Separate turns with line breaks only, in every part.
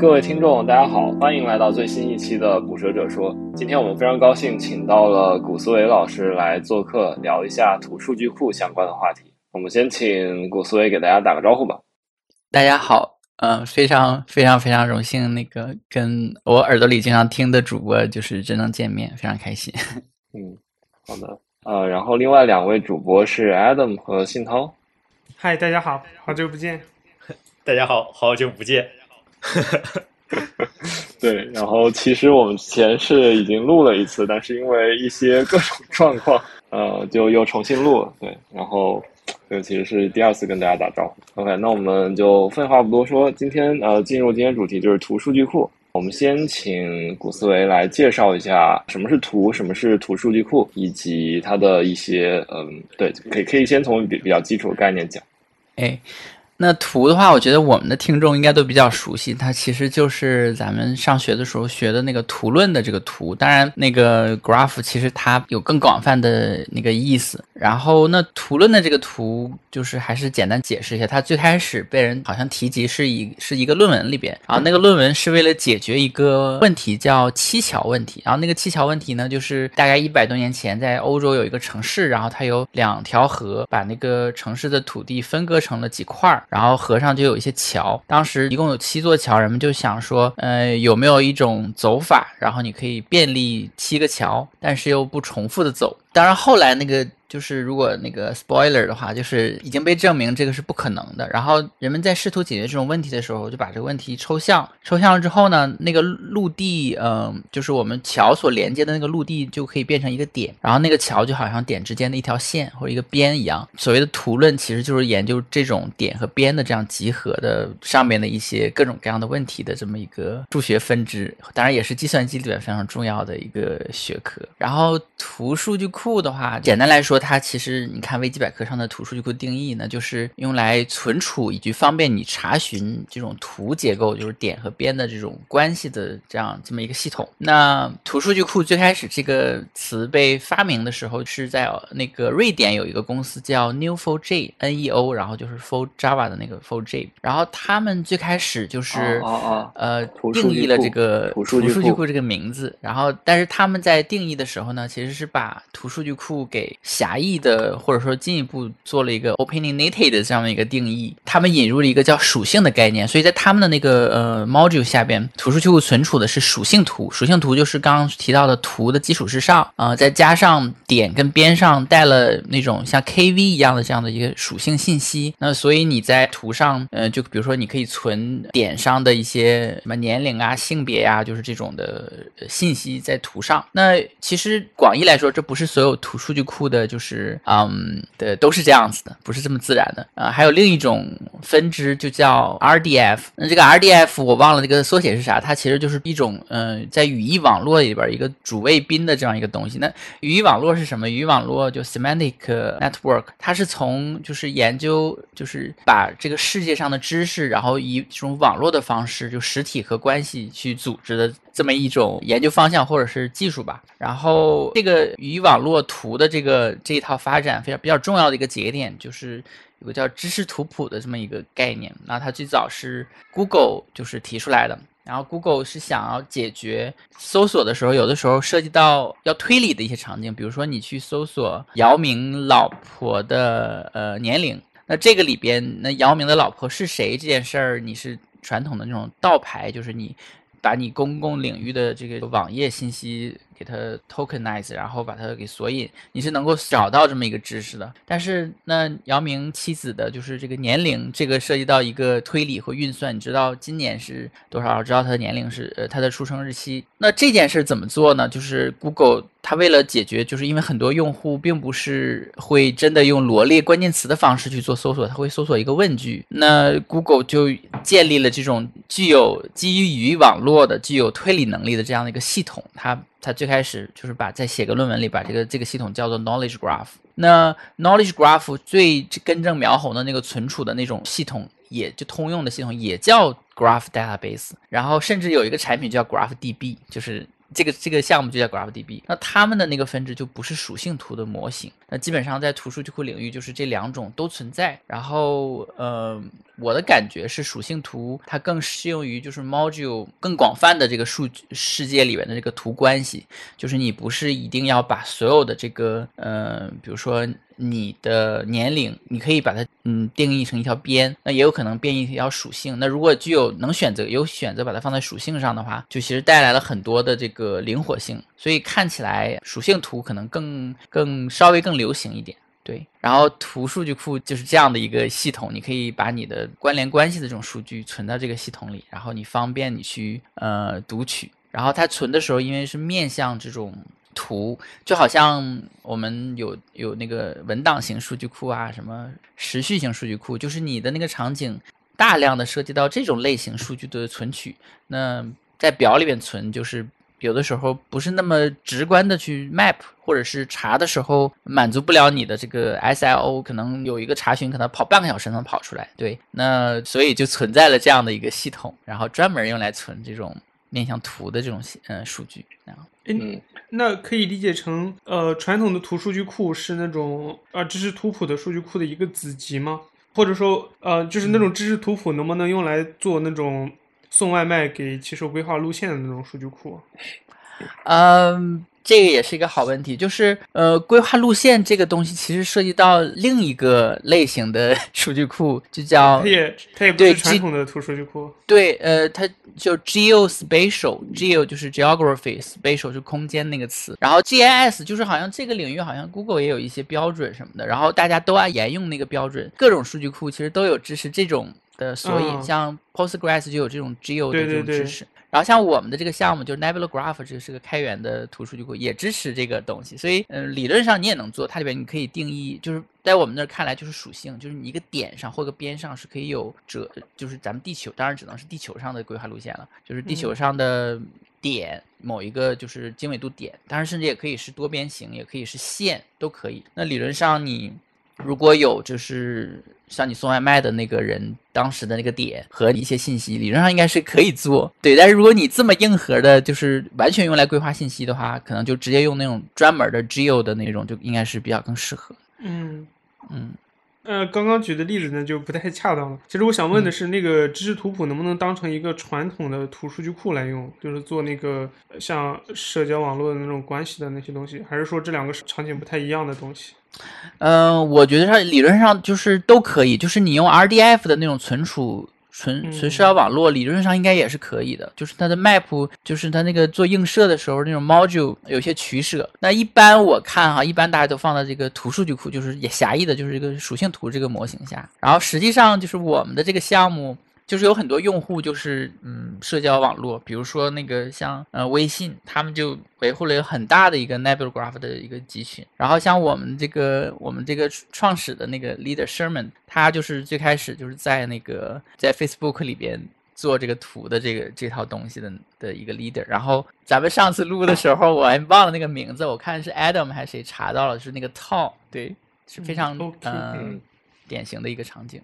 各位听众，大家好，欢迎来到最新一期的《捕蛇者说》。今天我们非常高兴，请到了古思维老师来做客，聊一下图数据库相关的话题。我们先请古思维给大家打个招呼吧。
大家好，嗯，非常非常非常荣幸，那个跟我耳朵里经常听的主播就是真能见面，非常开心。
嗯，好的，呃，然后另外两位主播是 Adam 和信涛。
嗨，大家好，好久不见。
大家好，好久不见。
对，然后其实我们之前是已经录了一次，但是因为一些各种状况，呃，就又重新录了。对，然后这其实是第二次跟大家打招呼。OK，那我们就废话不多说，今天呃，进入今天主题就是图数据库。我们先请古思维来介绍一下什么是图，什么是图数据库，以及它的一些嗯，对，可以可以先从比比较基础的概念讲。
哎。那图的话，我觉得我们的听众应该都比较熟悉，它其实就是咱们上学的时候学的那个图论的这个图。当然，那个 graph 其实它有更广泛的那个意思。然后，那图论的这个图，就是还是简单解释一下，它最开始被人好像提及是一是一个论文里边，然后那个论文是为了解决一个问题，叫七桥问题。然后那个七桥问题呢，就是大概一百多年前在欧洲有一个城市，然后它有两条河，把那个城市的土地分割成了几块儿。然后河上就有一些桥，当时一共有七座桥，人们就想说，呃，有没有一种走法，然后你可以便利七个桥，但是又不重复的走。当然后来那个。就是如果那个 spoiler 的话，就是已经被证明这个是不可能的。然后人们在试图解决这种问题的时候，就把这个问题抽象。抽象了之后呢，那个陆地，嗯，就是我们桥所连接的那个陆地就可以变成一个点，然后那个桥就好像点之间的一条线或者一个边一样。所谓的图论其实就是研究这种点和边的这样集合的上面的一些各种各样的问题的这么一个数学分支，当然也是计算机里面非常重要的一个学科。然后图数据库的话，简单来说。它其实，你看维基百科上的图数据库定义呢，就是用来存储以及方便你查询这种图结构，就是点和边的这种关系的这样这么一个系统。那图数据库最开始这个词被发明的时候，是在那个瑞典有一个公司叫 Neo4j，N-E-O，然后就是 For Java 的那个 4j，然后他们最开始就是呃定义了这个图数据库这个名字，然后但是他们在定义的时候呢，其实是把图数据库给狭。义的，或者说进一步做了一个 opinionated 这样的一个定义，他们引入了一个叫属性的概念，所以在他们的那个呃 module 下边，图数据库存储的是属性图，属性图就是刚刚提到的图的基础之上啊，再加上点跟边上带了那种像 kv 一样的这样的一个属性信息，那所以你在图上，呃，就比如说你可以存点上的一些什么年龄啊、性别呀，就是这种的信息在图上。那其实广义来说，这不是所有图数据库的就。是嗯的都是这样子的，不是这么自然的啊。还有另一种分支就叫 RDF，那这个 RDF 我忘了这个缩写是啥，它其实就是一种嗯在语义网络里边一个主谓宾的这样一个东西。那语义网络是什么？语义网络就 semantic network，它是从就是研究就是把这个世界上的知识，然后以这种网络的方式，就实体和关系去组织的。这么一种研究方向或者是技术吧，然后这个与网络图的这个这一套发展非常比较重要的一个节点，就是有个叫知识图谱的这么一个概念。那它最早是 Google 就是提出来的，然后 Google 是想要解决搜索的时候，有的时候涉及到要推理的一些场景，比如说你去搜索姚明老婆的呃年龄，那这个里边那姚明的老婆是谁这件事儿，你是传统的那种倒排，就是你。把你公共领域的这个网页信息。给它 tokenize，然后把它给索引，你是能够找到这么一个知识的。但是那姚明妻子的就是这个年龄，这个涉及到一个推理和运算。你知道今年是多少？知道他的年龄是呃他的出生日期。那这件事怎么做呢？就是 Google 它为了解决，就是因为很多用户并不是会真的用罗列关键词的方式去做搜索，他会搜索一个问句。那 Google 就建立了这种具有基于语义网络的、具有推理能力的这样的一个系统，它。他最开始就是把在写个论文里把这个这个系统叫做 knowledge graph。那 knowledge graph 最根正苗红的那个存储的那种系统，也就通用的系统也叫 graph database。然后甚至有一个产品叫 graph DB，就是这个这个项目就叫 GraphDB，那他们的那个分支就不是属性图的模型。那基本上在图数据库领域，就是这两种都存在。然后，呃，我的感觉是属性图它更适用于就是 module 更广泛的这个数据世界里面的这个图关系，就是你不是一定要把所有的这个，呃，比如说。你的年龄，你可以把它嗯定义成一条边，那也有可能变一条属性。那如果具有能选择有选择把它放在属性上的话，就其实带来了很多的这个灵活性。所以看起来属性图可能更更稍微更流行一点。对，然后图数据库就是这样的一个系统，你可以把你的关联关系的这种数据存到这个系统里，然后你方便你去呃读取。然后它存的时候，因为是面向这种。图就好像我们有有那个文档型数据库啊，什么时序型数据库，就是你的那个场景大量的涉及到这种类型数据的存取。那在表里面存，就是有的时候不是那么直观的去 map，或者是查的时候满足不了你的这个 SIO，可能有一个查询可能跑半个小时能跑出来。对，那所以就存在了这样的一个系统，然后专门用来存这种面向图的这种呃数据。
嗯。那可以理解成，呃，传统的图数据库是那种啊知识图谱的数据库的一个子集吗？或者说，呃，就是那种知识图谱能不能用来做那种送外卖给骑手规划路线的那种数据库？
嗯。这个也是一个好问题，就是呃，规划路线这个东西其实涉及到另一个类型的 数据库，就叫
它也它也不是传统的图数据库。
对，呃，它就 geospatial，geo 就是 geography，spatial 是空间那个词，然后 GIS 就是好像这个领域好像 Google 也有一些标准什么的，然后大家都爱沿用那个标准，各种数据库其实都有支持这种的索引，像 Postgres 就有这种 geo 的这种支持。然后像我们的这个项目就是 Nebula Graph，这个是个开源的图数据库，也支持这个东西。所以，嗯，理论上你也能做，它里边你可以定义，就是在我们那儿看来就是属性，就是你一个点上或个边上是可以有折，就是咱们地球，当然只能是地球上的规划路线了，就是地球上的点某一个就是经纬度点，当然甚至也可以是多边形，也可以是线，都可以。那理论上你。如果有就是像你送外卖的那个人当时的那个点和一些信息，理论上应该是可以做对。但是如果你这么硬核的，就是完全用来规划信息的话，可能就直接用那种专门的 Geo 的那种，就应该是比较更适合。
嗯嗯。呃，刚刚举的例子呢就不太恰当了。其实我想问的是，那个知识图谱能不能当成一个传统的图数据库来用，就是做那个像社交网络的那种关系的那些东西，还是说这两个场景不太一样的东西？
嗯，我觉得它理论上就是都可以，就是你用 RDF 的那种存储。存存社交网络理论上应该也是可以的，就是它的 map，就是它那个做映射的时候那种 module 有些取舍。那一般我看哈，一般大家都放在这个图数据库，就是也狭义的，就是这个属性图这个模型下。然后实际上就是我们的这个项目。就是有很多用户，就是嗯，社交网络，比如说那个像呃微信，他们就维护了有很大的一个 Nebula Graph 的一个集群。然后像我们这个我们这个创始的那个 Leader Sherman，他就是最开始就是在那个在 Facebook 里边做这个图的这个这套东西的的一个 Leader。然后咱们上次录的时候，我还忘了那个名字，我看是 Adam 还是谁查到了，是那个 Tom，对，是非常嗯典型的一个场景。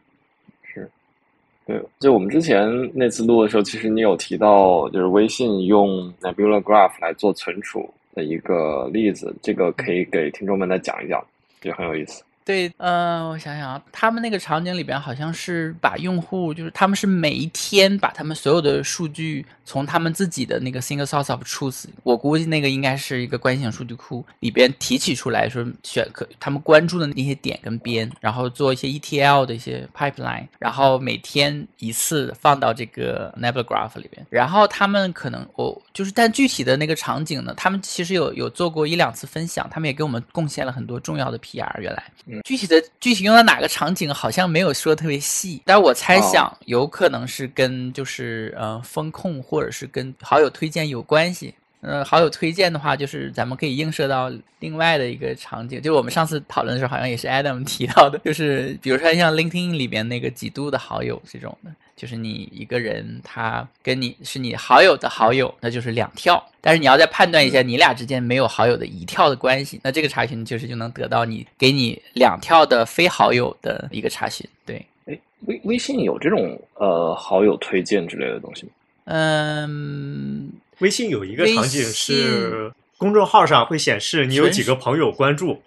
对，就我们之前那次录的时候，其实你有提到，就是微信用 Nebula Graph 来做存储的一个例子，这个可以给听众们再讲一讲，也很有意思。
对，嗯，我想想啊，他们那个场景里边好像是把用户，就是他们是每一天把他们所有的数据从他们自己的那个 single source of truth，我估计那个应该是一个关系型数据库里边提取出来，说选可他们关注的那些点跟边，然后做一些 ETL 的一些 pipeline，然后每天一次放到这个 Nebula Graph 里边，然后他们可能我就是，但具体的那个场景呢，他们其实有有做过一两次分享，他们也给我们贡献了很多重要的 PR，原来。具体的具体用在哪个场景好像没有说特别细，但我猜想有可能是跟就是呃风控或者是跟好友推荐有关系。呃，好友推荐的话，就是咱们可以映射到另外的一个场景，就我们上次讨论的时候，好像也是 Adam 提到的，就是比如说像 LinkedIn 里边那个几度的好友这种的。就是你一个人，他跟你是你好友的好友，那就是两跳。但是你要再判断一下，你俩之间没有好友的一跳的关系，那这个查询就是就能得到你给你两跳的非好友的一个查询。对，
哎，微微信有这种呃好友推荐之类的东西吗？
嗯，
微信有一个场景是公众号上会显示你有几个朋友关注。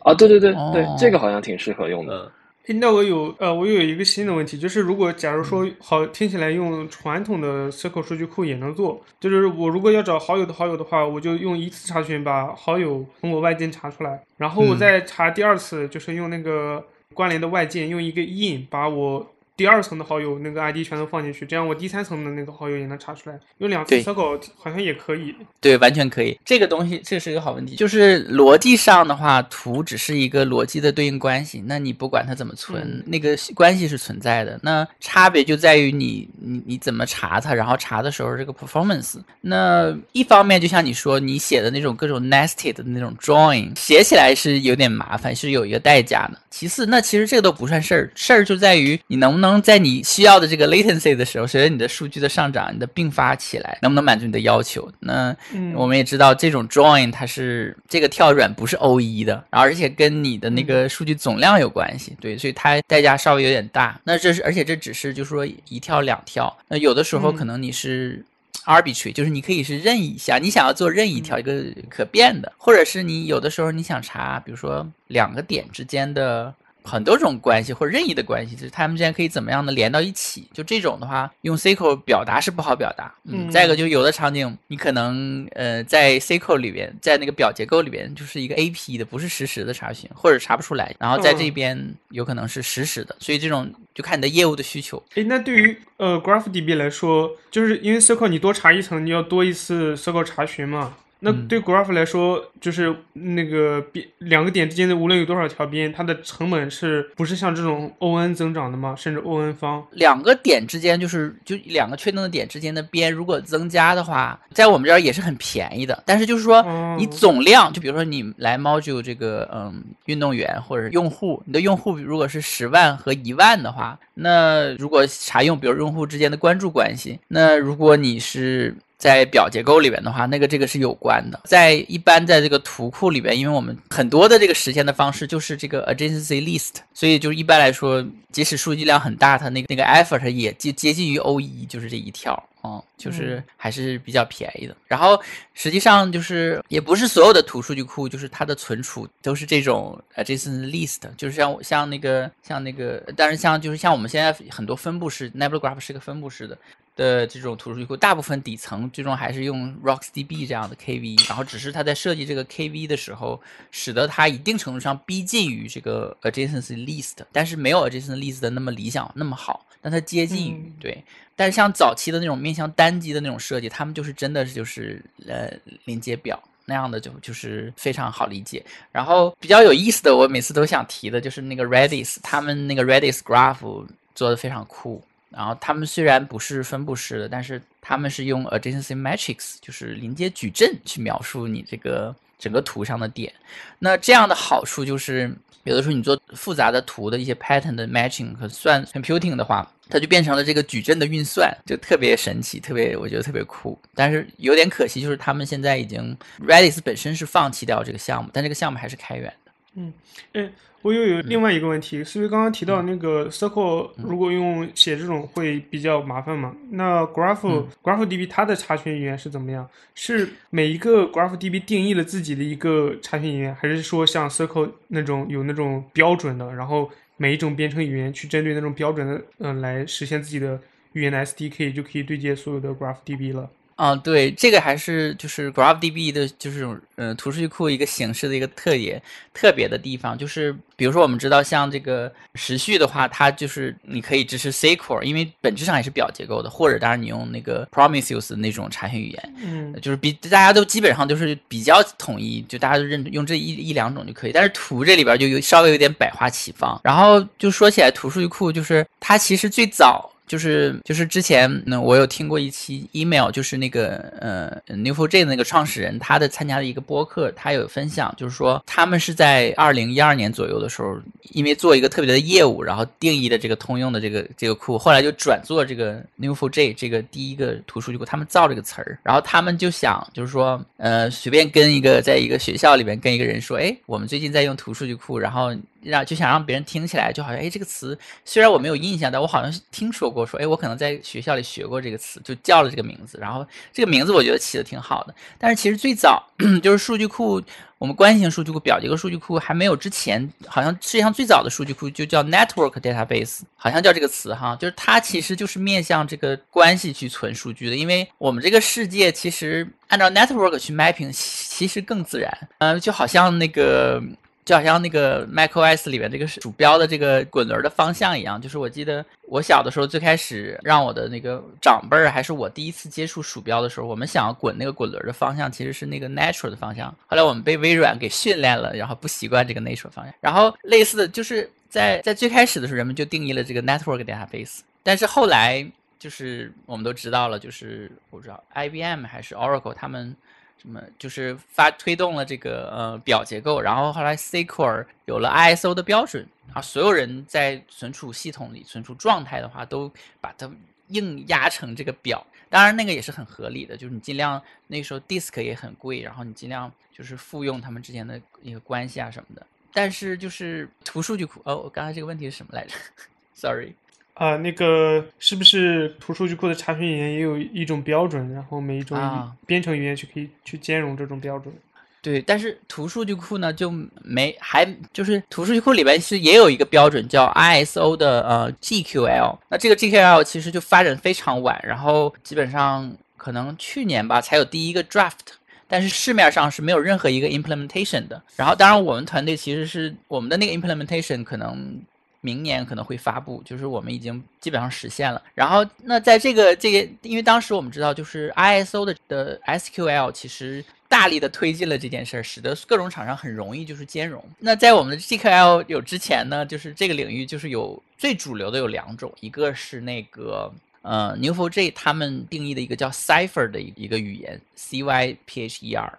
啊，对对对对，这个好像挺适合用的。
那我有呃，我有一个新的问题，就是如果假如说好听起来用传统的 Circle 数据库也能做，就是我如果要找好友的好友的话，我就用一次查询把好友通过外键查出来，然后我再查第二次，就是用那个关联的外键，用一个 in 把我。第二层的好友那个 ID 全都放进去，这样我第三层的那个好友也能查出来。有两次 circle 好像也可以。
对，完全可以。这个东西这是一个好问题，就是逻辑上的话，图只是一个逻辑的对应关系。那你不管它怎么存，那个关系是存在的。那差别就在于你你你怎么查它，然后查的时候这个 performance。那一方面就像你说，你写的那种各种 nested 的那种 join，写起来是有点麻烦，是有一个代价的。其次，那其实这个都不算事儿，事儿就在于你能不能。能在你需要的这个 latency 的时候，随着你的数据的上涨，你的并发起来，能不能满足你的要求？那我们也知道，这种 join 它是这个跳转不是 O 一的，而且跟你的那个数据总量有关系，对，所以它代价稍微有点大。那这是，而且这只是就是说一跳两跳，那有的时候可能你是 arbitrary，就是你可以是任意一下，你想要做任意一条一个可变的，或者是你有的时候你想查，比如说两个点之间的。很多种关系或者任意的关系，就是他们之间可以怎么样的连到一起？就这种的话，用 SQL 表达是不好表达。嗯，再一个就有的场景，你可能呃在 SQL 里边，在那个表结构里边就是一个 AP 的，不是实时的查询，或者查不出来。然后在这边有可能是实时的，所以这种就看你的业务的需求。
诶，那对于呃 GraphDB 来说，就是因为 SQL 你多查一层，你要多一次 SQL 查询嘛？那对 Graph 来说，就是那个边两个点之间的无论有多少条边，它的成本是不是像这种 O(n) 增长的吗？甚至 O(n) 方
两个点之间就是就两个确定的点之间的边，如果增加的话，在我们这儿也是很便宜的。但是就是说，你总量，就比如说你来 Module 这个嗯运动员或者用户，你的用户如果是十万和一万的话，那如果查用比如用户之间的关注关系，那如果你是。在表结构里边的话，那个这个是有关的。在一般在这个图库里边，因为我们很多的这个实现的方式就是这个 adjacency list，所以就是一般来说，即使数据量很大，它那个那个 effort 也接接近于 O 一，就是这一条，嗯，就是还是比较便宜的。然后实际上就是也不是所有的图数据库，就是它的存储都是这种 adjacency list，就是像像那个像那个，但是像就是像我们现在很多分布式 Nebula Graph 是个分布式的。的这种图数据库，大部分底层最终还是用 RocksDB 这样的 KV，然后只是它在设计这个 KV 的时候，使得它一定程度上逼近于这个 adjacency list，但是没有 adjacency list 的那么理想那么好，但它接近于对。但是像早期的那种面向单机的那种设计，他们就是真的是就是呃连接表那样的就就是非常好理解。然后比较有意思的，我每次都想提的就是那个 Redis，他们那个 Redis Graph 做的非常酷。然后他们虽然不是分布式的，但是他们是用 adjacency matrix，就是临接矩阵去描述你这个整个图上的点。那这样的好处就是，有的时候你做复杂的图的一些 pattern 的 matching 和算 computing 的话，它就变成了这个矩阵的运算，就特别神奇，特别我觉得特别酷。但是有点可惜，就是他们现在已经 Redis 本身是放弃掉这个项目，但这个项目还是开源。
嗯，哎。我又有另外一个问题，是因为刚刚提到那个 Circle，如果用写这种会比较麻烦嘛？那 Graph GraphDB 它的查询语言是怎么样？是每一个 GraphDB 定义了自己的一个查询语言，还是说像 Circle 那种有那种标准的，然后每一种编程语言去针对那种标准的，嗯，来实现自己的语言的 SDK，就可以对接所有的 GraphDB 了？
啊，对，这个还是就是 GraphDB 的，就是这种嗯图数据库一个形式的一个特点，特别的地方就是，比如说我们知道像这个时序的话，它就是你可以支持 SQL，因为本质上也是表结构的，或者当然你用那个 Prometheus 那种查询语言，
嗯，
就是比大家都基本上都是比较统一，就大家都认用这一一两种就可以。但是图这里边就有稍微有点百花齐放。然后就说起来图数据库，就是它其实最早。就是就是之前，那我有听过一期 email，就是那个呃 Newfoundland 的那个创始人，他的参加的一个播客，他有分享，就是说他们是在二零一二年左右的时候，因为做一个特别的业务，然后定义的这个通用的这个这个库，后来就转做这个 Newfoundland 这个第一个图数据库，他们造这个词儿，然后他们就想，就是说，呃，随便跟一个在一个学校里边跟一个人说，哎，我们最近在用图数据库，然后。让就想让别人听起来就好像哎这个词虽然我没有印象，但我好像是听说过，说哎我可能在学校里学过这个词，就叫了这个名字。然后这个名字我觉得起的挺好的。但是其实最早 就是数据库，我们关系型数据库、表结构数据库还没有之前，好像世界上最早的数据库就叫 Network Database，好像叫这个词哈，就是它其实就是面向这个关系去存数据的，因为我们这个世界其实按照 Network 去 mapping，其实更自然。嗯，就好像那个。就好像那个 macOS 里边这个鼠标的这个滚轮的方向一样，就是我记得我小的时候最开始让我的那个长辈儿，还是我第一次接触鼠标的时候，我们想要滚那个滚轮的方向其实是那个 natural 的方向。后来我们被微软给训练了，然后不习惯这个 natural 方向。然后类似的就是在在最开始的时候，人们就定义了这个 network database，但是后来就是我们都知道了，就是我不知道 IBM 还是 Oracle 他们。什么就是发推动了这个呃表结构，然后后来 SQL 有了 ISO 的标准啊，所有人在存储系统里存储状态的话，都把它硬压成这个表。当然那个也是很合理的，就是你尽量那时候 disk 也很贵，然后你尽量就是复用他们之间的一个关系啊什么的。但是就是图数据库哦，我刚才这个问题是什么来着？Sorry。
啊，那个是不是图数据库的查询语言也有一种标准，然后每一种编程语言去可以去兼容这种标准？
对，但是图数据库呢就没还就是图数据库里边是也有一个标准叫 ISO 的呃 GQL，那这个 GQL 其实就发展非常晚，然后基本上可能去年吧才有第一个 draft，但是市面上是没有任何一个 implementation 的。然后当然我们团队其实是我们的那个 implementation 可能。明年可能会发布，就是我们已经基本上实现了。然后，那在这个这个，因为当时我们知道，就是 ISO 的的 SQL 其实大力的推进了这件事儿，使得各种厂商很容易就是兼容。那在我们的 GQL 有之前呢，就是这个领域就是有最主流的有两种，一个是那个呃 Neo4j 他们定义的一个叫 Cipher 的一个语言，Cypher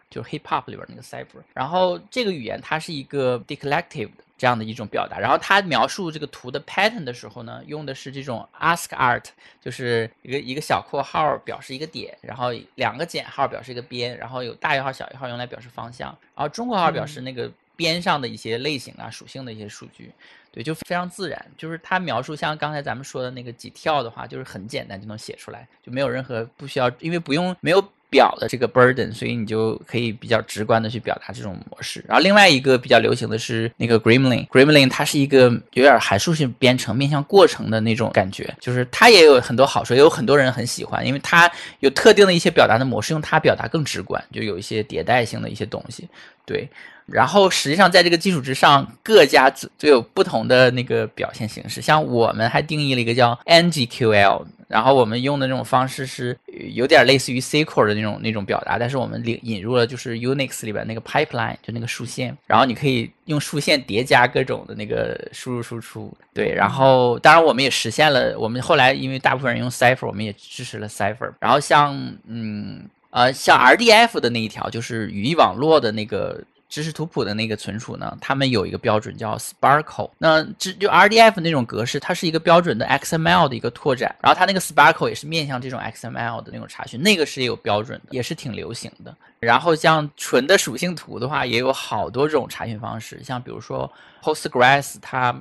就是 Hip Hop 里边那个 Cipher。然后这个语言它是一个 Declarative 的。这样的一种表达，然后他描述这个图的 pattern 的时候呢，用的是这种 ask art，就是一个一个小括号表示一个点，然后两个减号表示一个边，然后有大于号小于号用来表示方向，然后中括号表示那个边上的一些类型啊属性的一些数据，对，就非常自然。就是他描述像刚才咱们说的那个几跳的话，就是很简单就能写出来，就没有任何不需要，因为不用没有。表的这个 burden，所以你就可以比较直观的去表达这种模式。然后另外一个比较流行的是那个 Gremlin，Gremlin 它是一个有点函数性编程，面向过程的那种感觉，就是它也有很多好处，也有很多人很喜欢，因为它有特定的一些表达的模式，用它表达更直观，就有一些迭代性的一些东西，对。然后实际上，在这个基础之上，各家都有不同的那个表现形式。像我们还定义了一个叫 NGQL，然后我们用的那种方式是有点类似于 SQL 的那种那种表达，但是我们引引入了就是 Unix 里边那个 pipeline，就那个竖线，然后你可以用竖线叠加各种的那个输入输出。对，然后当然我们也实现了，我们后来因为大部分人用 Cipher，我们也支持了 Cipher。然后像嗯呃像 RDF 的那一条，就是语义网络的那个。知识图谱的那个存储呢，他们有一个标准叫 Sparkle。那这就 RDF 那种格式，它是一个标准的 XML 的一个拓展。然后它那个 Sparkle 也是面向这种 XML 的那种查询，那个是有标准的，也是挺流行的。然后像纯的属性图的话，也有好多种查询方式。像比如说 Postgres，它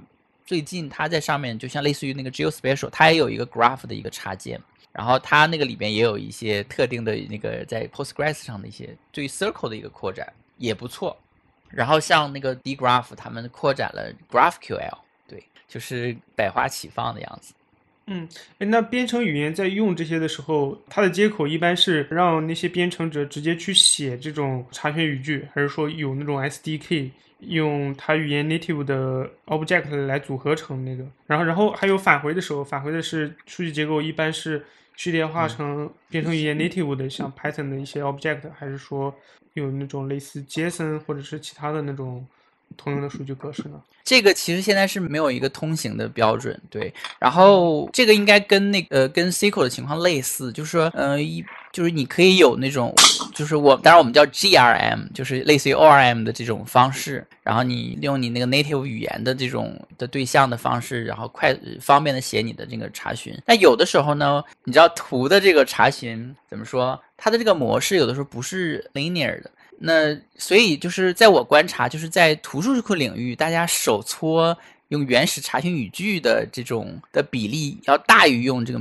最近它在上面就像类似于那个 Geospatial，它也有一个 Graph 的一个插件。然后它那个里边也有一些特定的那个在 Postgres 上的一些对于 Circle 的一个扩展，也不错。然后像那个 dgraph，他们扩展了 GraphQL，对，就是百花齐放的样子。
嗯，哎，那编程语言在用这些的时候，它的接口一般是让那些编程者直接去写这种查询语句，还是说有那种 SDK 用它语言 native 的 object 来组合成那个？然后，然后还有返回的时候，返回的是数据结构一般是序列化成变成一些 native 的，像 Python 的一些 object，还是说？有那种类似 JSON 或者是其他的那种通用的数据格式呢？
这个其实现在是没有一个通行的标准，对。然后这个应该跟那呃跟 SQL 的情况类似，就是说，嗯，一就是你可以有那种，就是我当然我们叫 GRM，就是类似于 ORM 的这种方式。然后你利用你那个 native 语言的这种的对象的方式，然后快方便的写你的这个查询。那有的时候呢，你知道图的这个查询怎么说？它的这个模式有的时候不是 linear 的，那所以就是在我观察，就是在图数据库领域，大家手搓用原始查询语句的这种的比例要大于用这个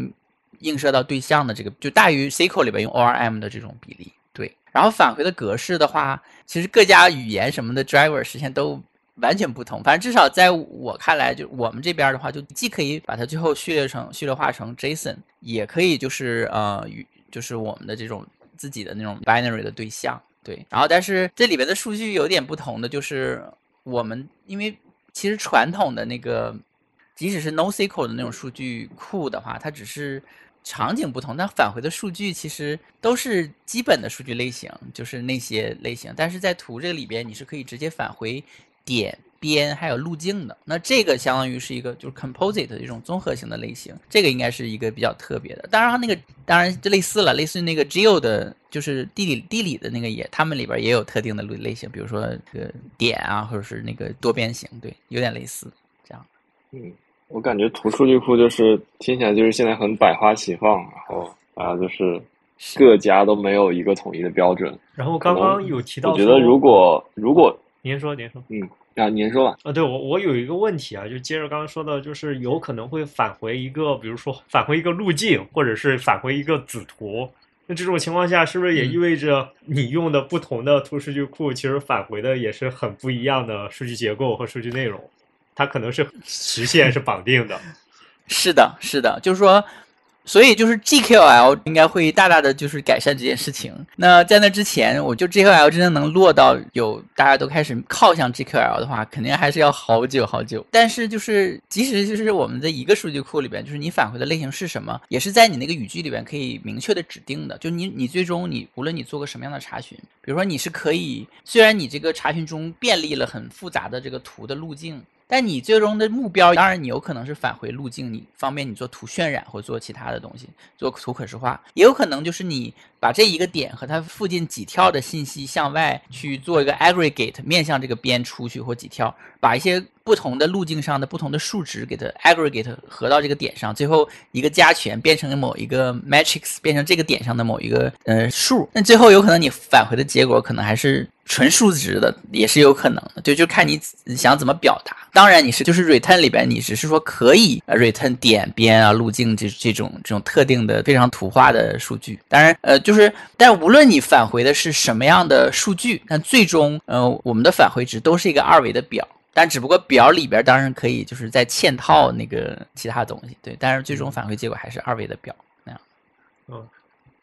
映射到对象的这个，就大于 SQL 里边用 ORM 的这种比例。对，然后返回的格式的话，其实各家语言什么的 driver 实现都。完全不同，反正至少在我看来，就我们这边的话，就既可以把它最后序列成序列化成 JSON，也可以就是呃，与就是我们的这种自己的那种 binary 的对象，对。然后，但是这里边的数据有点不同的，就是我们因为其实传统的那个，即使是 NoSQL 的那种数据库的话，它只是场景不同，但返回的数据其实都是基本的数据类型，就是那些类型。但是在图这个里边，你是可以直接返回。点边还有路径的，那这个相当于是一个就是 composite 的一种综合型的类型，这个应该是一个比较特别的。当然，那个当然就类似了，类似于那个 geo 的，就是地理地理的那个也，他们里边也有特定的类类型，比如说这个点啊，或者是那个多边形，对，有点类似这样。
嗯，我感觉图数据库就是听起来就是现在很百花齐放，然后啊，就是各家都没有一个统一的标准。
然后刚刚有提到，
我觉得如果如果
您说，您说，
嗯，啊，您说吧。
啊，对我，我有一个问题啊，就接着刚刚说的，就是有可能会返回一个，比如说返回一个路径，或者是返回一个子图。那这种情况下，是不是也意味着你用的不同的图数据库，其实返回的也是很不一样的数据结构和数据内容？它可能是实现是绑定的。
是的，是的，就是说。所以就是 GQL 应该会大大的就是改善这件事情。那在那之前，我就 GQL 真正能落到有大家都开始靠向 GQL 的话，肯定还是要好久好久。但是就是即使就是我们的一个数据库里边，就是你返回的类型是什么，也是在你那个语句里边可以明确的指定的。就你你最终你无论你做个什么样的查询，比如说你是可以，虽然你这个查询中便利了很复杂的这个图的路径。但你最终的目标，当然你有可能是返回路径，你方便你做图渲染或做其他的东西，做图可视化，也有可能就是你把这一个点和它附近几跳的信息向外去做一个 aggregate，面向这个边出去或几跳，把一些。不同的路径上的不同的数值，给它 aggregate 合到这个点上，最后一个加权变成某一个 matrix，变成这个点上的某一个呃数。那最后有可能你返回的结果可能还是纯数值的，也是有可能的。就就看你想怎么表达。当然你是就是 return 里边，你只是说可以 return 点边啊路径这这种这种特定的非常图画的数据。当然呃就是，但无论你返回的是什么样的数据，但最终呃我们的返回值都是一个二维的表。但只不过表里边当然可以，就是在嵌套那个其他东西，对。但是最终返回结果还是二维的表那样。
嗯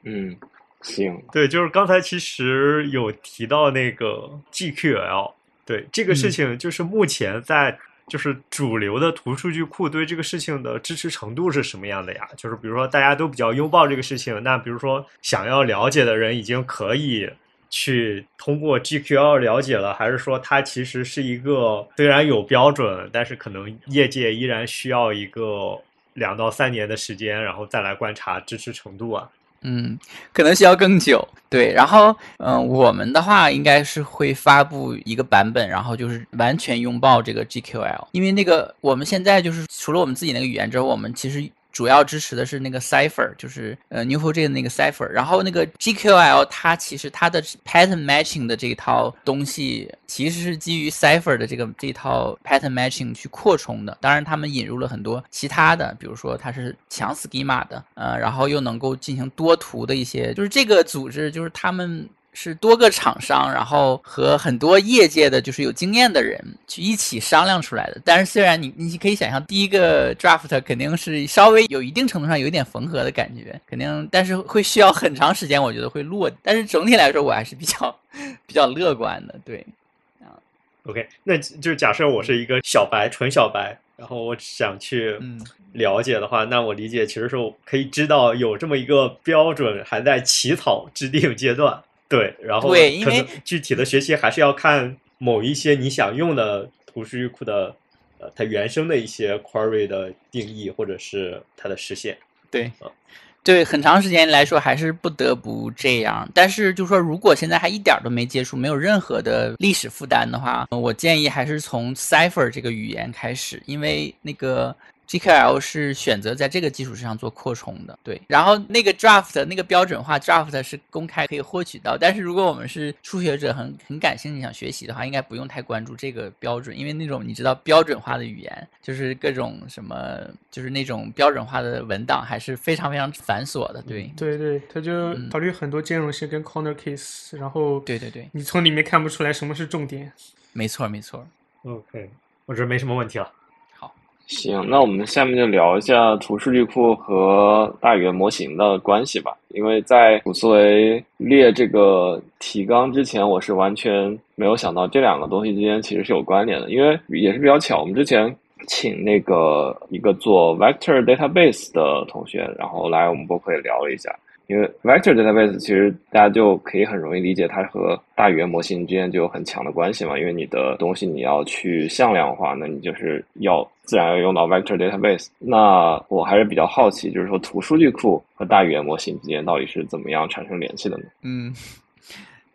嗯，行。
对，就是刚才其实有提到那个 GQL，对这个事情，就是目前在就是主流的图数据库对这个事情的支持程度是什么样的呀？就是比如说大家都比较拥抱这个事情，那比如说想要了解的人已经可以。去通过 GQL 了解了，还是说它其实是一个虽然有标准，但是可能业界依然需要一个两到三年的时间，然后再来观察支持程度啊？
嗯，可能需要更久。对，然后嗯，我们的话应该是会发布一个版本，然后就是完全拥抱这个 GQL，因为那个我们现在就是除了我们自己那个语言之后，我们其实。主要支持的是那个 Cipher，就是呃 Neo4j 的那个 Cipher，然后那个 GQL 它其实它的 pattern matching 的这一套东西其实是基于 Cipher 的这个这套 pattern matching 去扩充的。当然，他们引入了很多其他的，比如说它是强 schema 的，呃，然后又能够进行多图的一些，就是这个组织就是他们。是多个厂商，然后和很多业界的，就是有经验的人去一起商量出来的。但是虽然你你可以想象，第一个 draft 肯定是稍微有一定程度上有一点缝合的感觉，肯定，但是会需要很长时间，我觉得会落。但是整体来说，我还是比较比较乐观的。对，
啊，OK，那就是假设我是一个小白，纯小白，然后我想去了解的话，那我理解其实是可以知道有这么一个标准还在起草制定阶段。对，然后
对，因为
具体的学习还是要看某一些你想用的图数据库的，呃，它原生的一些 query 的定义或者是它的实现。
对，对，很长时间来说还是不得不这样。但是就说如果现在还一点都没接触，没有任何的历史负担的话，我建议还是从 Cipher 这个语言开始，因为那个。GQL 是选择在这个基础之上做扩充的，对。然后那个 draft 那个标准化 draft 是公开可以获取到，但是如果我们是初学者，很很感兴趣想学习的话，应该不用太关注这个标准，因为那种你知道标准化的语言，就是各种什么，就是那种标准化的文档还是非常非常繁琐的，对。
对对，他就考虑很多兼容性跟 corner case，然后
对对对，
你从里面看不出来什么是重点。
没错没错。
OK，我觉得没什么问题了。
行，那我们下面就聊一下图数据库和大语言模型的关系吧。因为在普思维列这个提纲之前，我是完全没有想到这两个东西之间其实是有关联的。因为也是比较巧，我们之前请那个一个做 vector database 的同学，然后来我们博客也聊了一下。因为 vector database 其实大家就可以很容易理解，它和大语言模型之间就有很强的关系嘛。因为你的东西你要去向量化，那你就是要自然要用到 vector database。那我还是比较好奇，就是说图数据库和大语言模型之间到底是怎么样产生联系的呢？
嗯，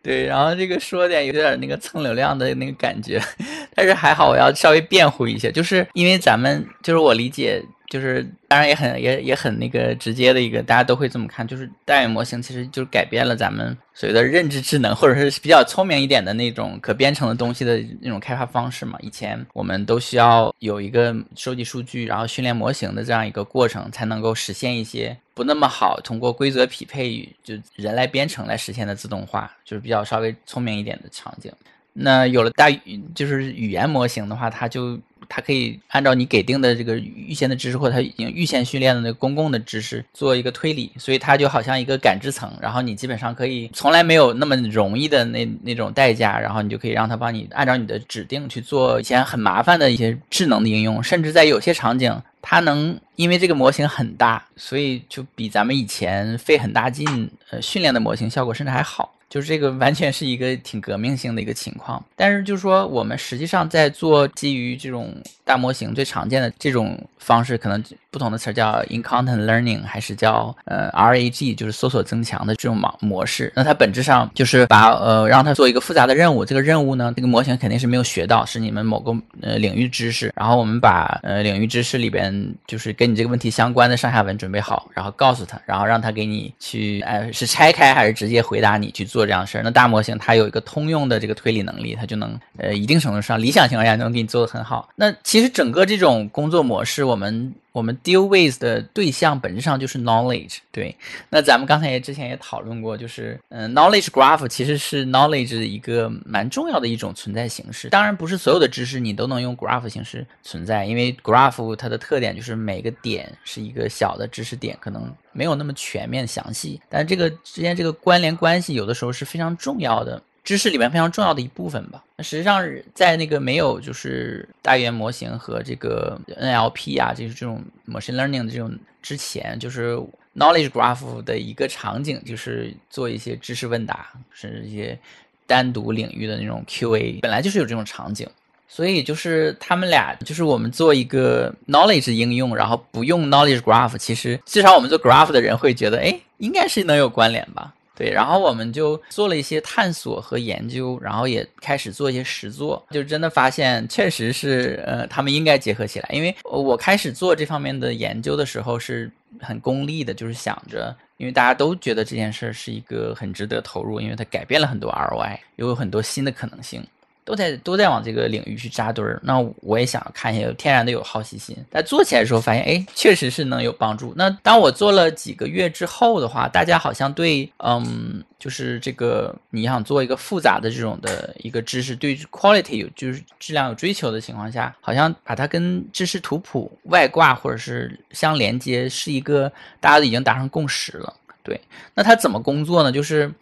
对。然后这个说点有点那个蹭流量的那个感觉，但是还好，我要稍微辩护一下，就是因为咱们就是我理解。就是当然也很也也很那个直接的一个，大家都会这么看，就是大语言模型其实就是改变了咱们所谓的认知智能，或者是比较聪明一点的那种可编程的东西的那种开发方式嘛。以前我们都需要有一个收集数据，然后训练模型的这样一个过程，才能够实现一些不那么好通过规则匹配与就人来编程来实现的自动化，就是比较稍微聪明一点的场景。那有了大语就是语言模型的话，它就。它可以按照你给定的这个预先的知识，或它已经预先训练的那个公共的知识做一个推理，所以它就好像一个感知层，然后你基本上可以从来没有那么容易的那那种代价，然后你就可以让它帮你按照你的指定去做以前很麻烦的一些智能的应用，甚至在有些场景，它能因为这个模型很大，所以就比咱们以前费很大劲呃训练的模型效果甚至还好。就是这个完全是一个挺革命性的一个情况，但是就是说，我们实际上在做基于这种大模型最常见的这种方式，可能不同的词叫 in content learning，还是叫呃 RAG，就是搜索增强的这种模模式。那它本质上就是把呃让它做一个复杂的任务，这个任务呢，这个模型肯定是没有学到，是你们某个呃领域知识。然后我们把呃领域知识里边就是跟你这个问题相关的上下文准备好，然后告诉他，然后让他给你去呃是拆开还是直接回答你去做。这样事儿，那大模型它有一个通用的这个推理能力，它就能呃一定程度上理想情况下能给你做的很好。那其实整个这种工作模式，我们我们 deal with 的对象本质上就是 knowledge。对，那咱们刚才也之前也讨论过，就是嗯 knowledge graph 其实是 knowledge 的一个蛮重要的一种存在形式。当然不是所有的知识你都能用 graph 形式存在，因为 graph 它的特点就是每个点是一个小的知识点，可能。没有那么全面详细，但这个之间这个关联关系有的时候是非常重要的知识里面非常重要的一部分吧。那实际上在那个没有就是大语言模型和这个 NLP 啊，就是这种 machine learning 的这种之前，就是 knowledge graph 的一个场景，就是做一些知识问答，甚至一些单独领域的那种 QA，本来就是有这种场景。所以就是他们俩，就是我们做一个 knowledge 应用，然后不用 knowledge graph，其实至少我们做 graph 的人会觉得，哎，应该是能有关联吧？对，然后我们就做了一些探索和研究，然后也开始做一些实做，就真的发现确实是，呃，他们应该结合起来。因为我开始做这方面的研究的时候是很功利的，就是想着，因为大家都觉得这件事是一个很值得投入，因为它改变了很多 ROI，有很多新的可能性。都在都在往这个领域去扎堆儿，那我也想看一下，天然的有好奇心。但做起来的时候发现，哎，确实是能有帮助。那当我做了几个月之后的话，大家好像对，嗯，就是这个你想做一个复杂的这种的一个知识，对 quality 有就是质量有追求的情况下，好像把它跟知识图谱外挂或者是相连接，是一个大家都已经达成共识了。对，那它怎么工作呢？就是。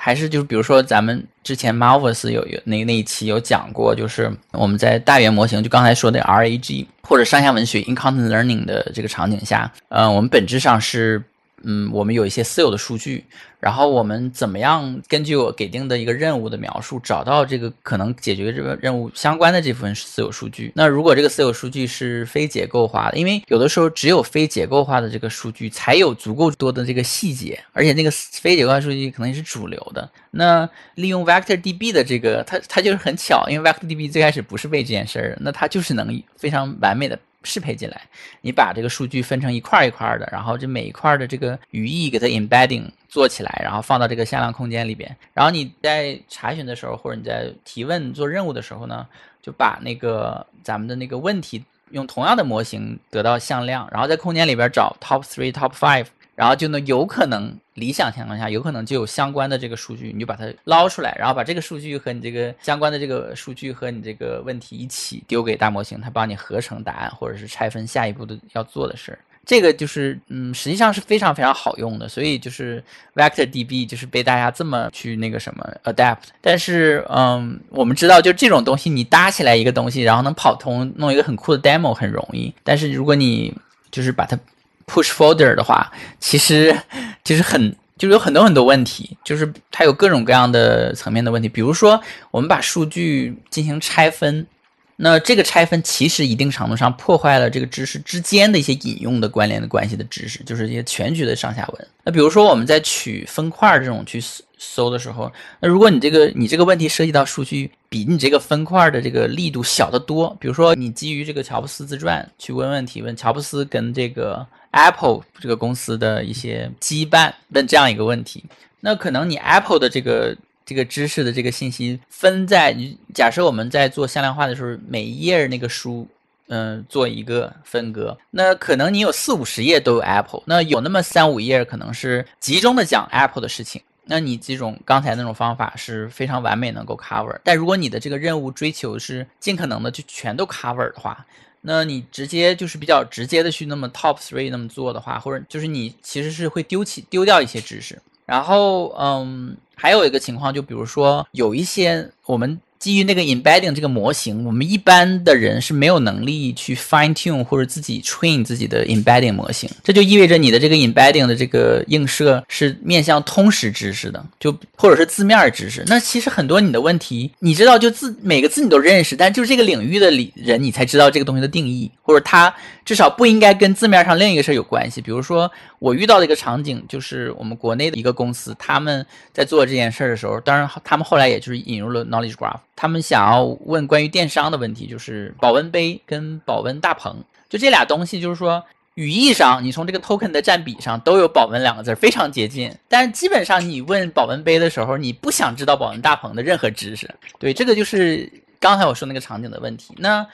还是就是比如说咱们之前 Malvus 有有那那一期有讲过，就是我们在大语言模型，就刚才说的 RAG 或者上下文学 in content learning 的这个场景下，嗯，我们本质上是。嗯，我们有一些私有的数据，然后我们怎么样根据我给定的一个任务的描述，找到这个可能解决这个任务相关的这部分私有数据？那如果这个私有数据是非结构化的，因为有的时候只有非结构化的这个数据才有足够多的这个细节，而且那个非结构化数据可能也是主流的。那利用 Vector DB 的这个，它它就是很巧，因为 Vector DB 最开始不是为这件事儿，那它就是能非常完美的适配进来。你把这个数据分成一块一块的，然后这每一块的这个语义给它 embedding 做起来，然后放到这个向量空间里边。然后你在查询的时候，或者你在提问做任务的时候呢，就把那个咱们的那个问题用同样的模型得到向量，然后在空间里边找 top three、top five。然后就能有可能理想情况下，有可能就有相关的这个数据，你就把它捞出来，然后把这个数据和你这个相关的这个数据和你这个问题一起丢给大模型，它帮你合成答案，或者是拆分下一步的要做的事儿。这个就是嗯，实际上是非常非常好用的，所以就是 Vector DB 就是被大家这么去那个什么 adapt。但是嗯，我们知道就这种东西，你搭起来一个东西，然后能跑通，弄一个很酷的 demo 很容易。但是如果你就是把它 push folder 的话，其实就是很，就是有很多很多问题，就是它有各种各样的层面的问题。比如说，我们把数据进行拆分，那这个拆分其实一定程度上破坏了这个知识之间的一些引用的关联的关系的知识，就是一些全局的上下文。那比如说，我们在取分块这种去。搜的时候，那如果你这个你这个问题涉及到数据比你这个分块的这个力度小得多，比如说你基于这个乔布斯自传去问问题，问乔布斯跟这个 Apple 这个公司的一些羁绊，问这样一个问题，那可能你 Apple 的这个这个知识的这个信息分在你假设我们在做向量化的时候，每一页那个书，嗯，做一个分割，那可能你有四五十页都有 Apple，那有那么三五页可能是集中的讲 Apple 的事情。那你这种刚才那种方法是非常完美能够 cover，但如果你的这个任务追求是尽可能的就全都 cover 的话，那你直接就是比较直接的去那么 top three 那么做的话，或者就是你其实是会丢弃丢掉一些知识。然后嗯，还有一个情况就比如说有一些我们。基于那个 embedding 这个模型，我们一般的人是没有能力去 fine tune 或者自己 train 自己的 embedding 模型。这就意味着你的这个 embedding 的这个映射是面向通识知识的，就或者是字面知识。那其实很多你的问题，你知道就字每个字你都认识，但就是这个领域的里人你才知道这个东西的定义，或者它至少不应该跟字面上另一个事儿有关系。比如说我遇到的一个场景，就是我们国内的一个公司，他们在做这件事儿的时候，当然他们后来也就是引入了 knowledge graph。他们想要问关于电商的问题，就是保温杯跟保温大棚，就这俩东西，就是说语义上，你从这个 token 的占比上都有保温两个字，非常接近。但是基本上你问保温杯的时候，你不想知道保温大棚的任何知识。对，这个就是刚才我说那个场景的问题。那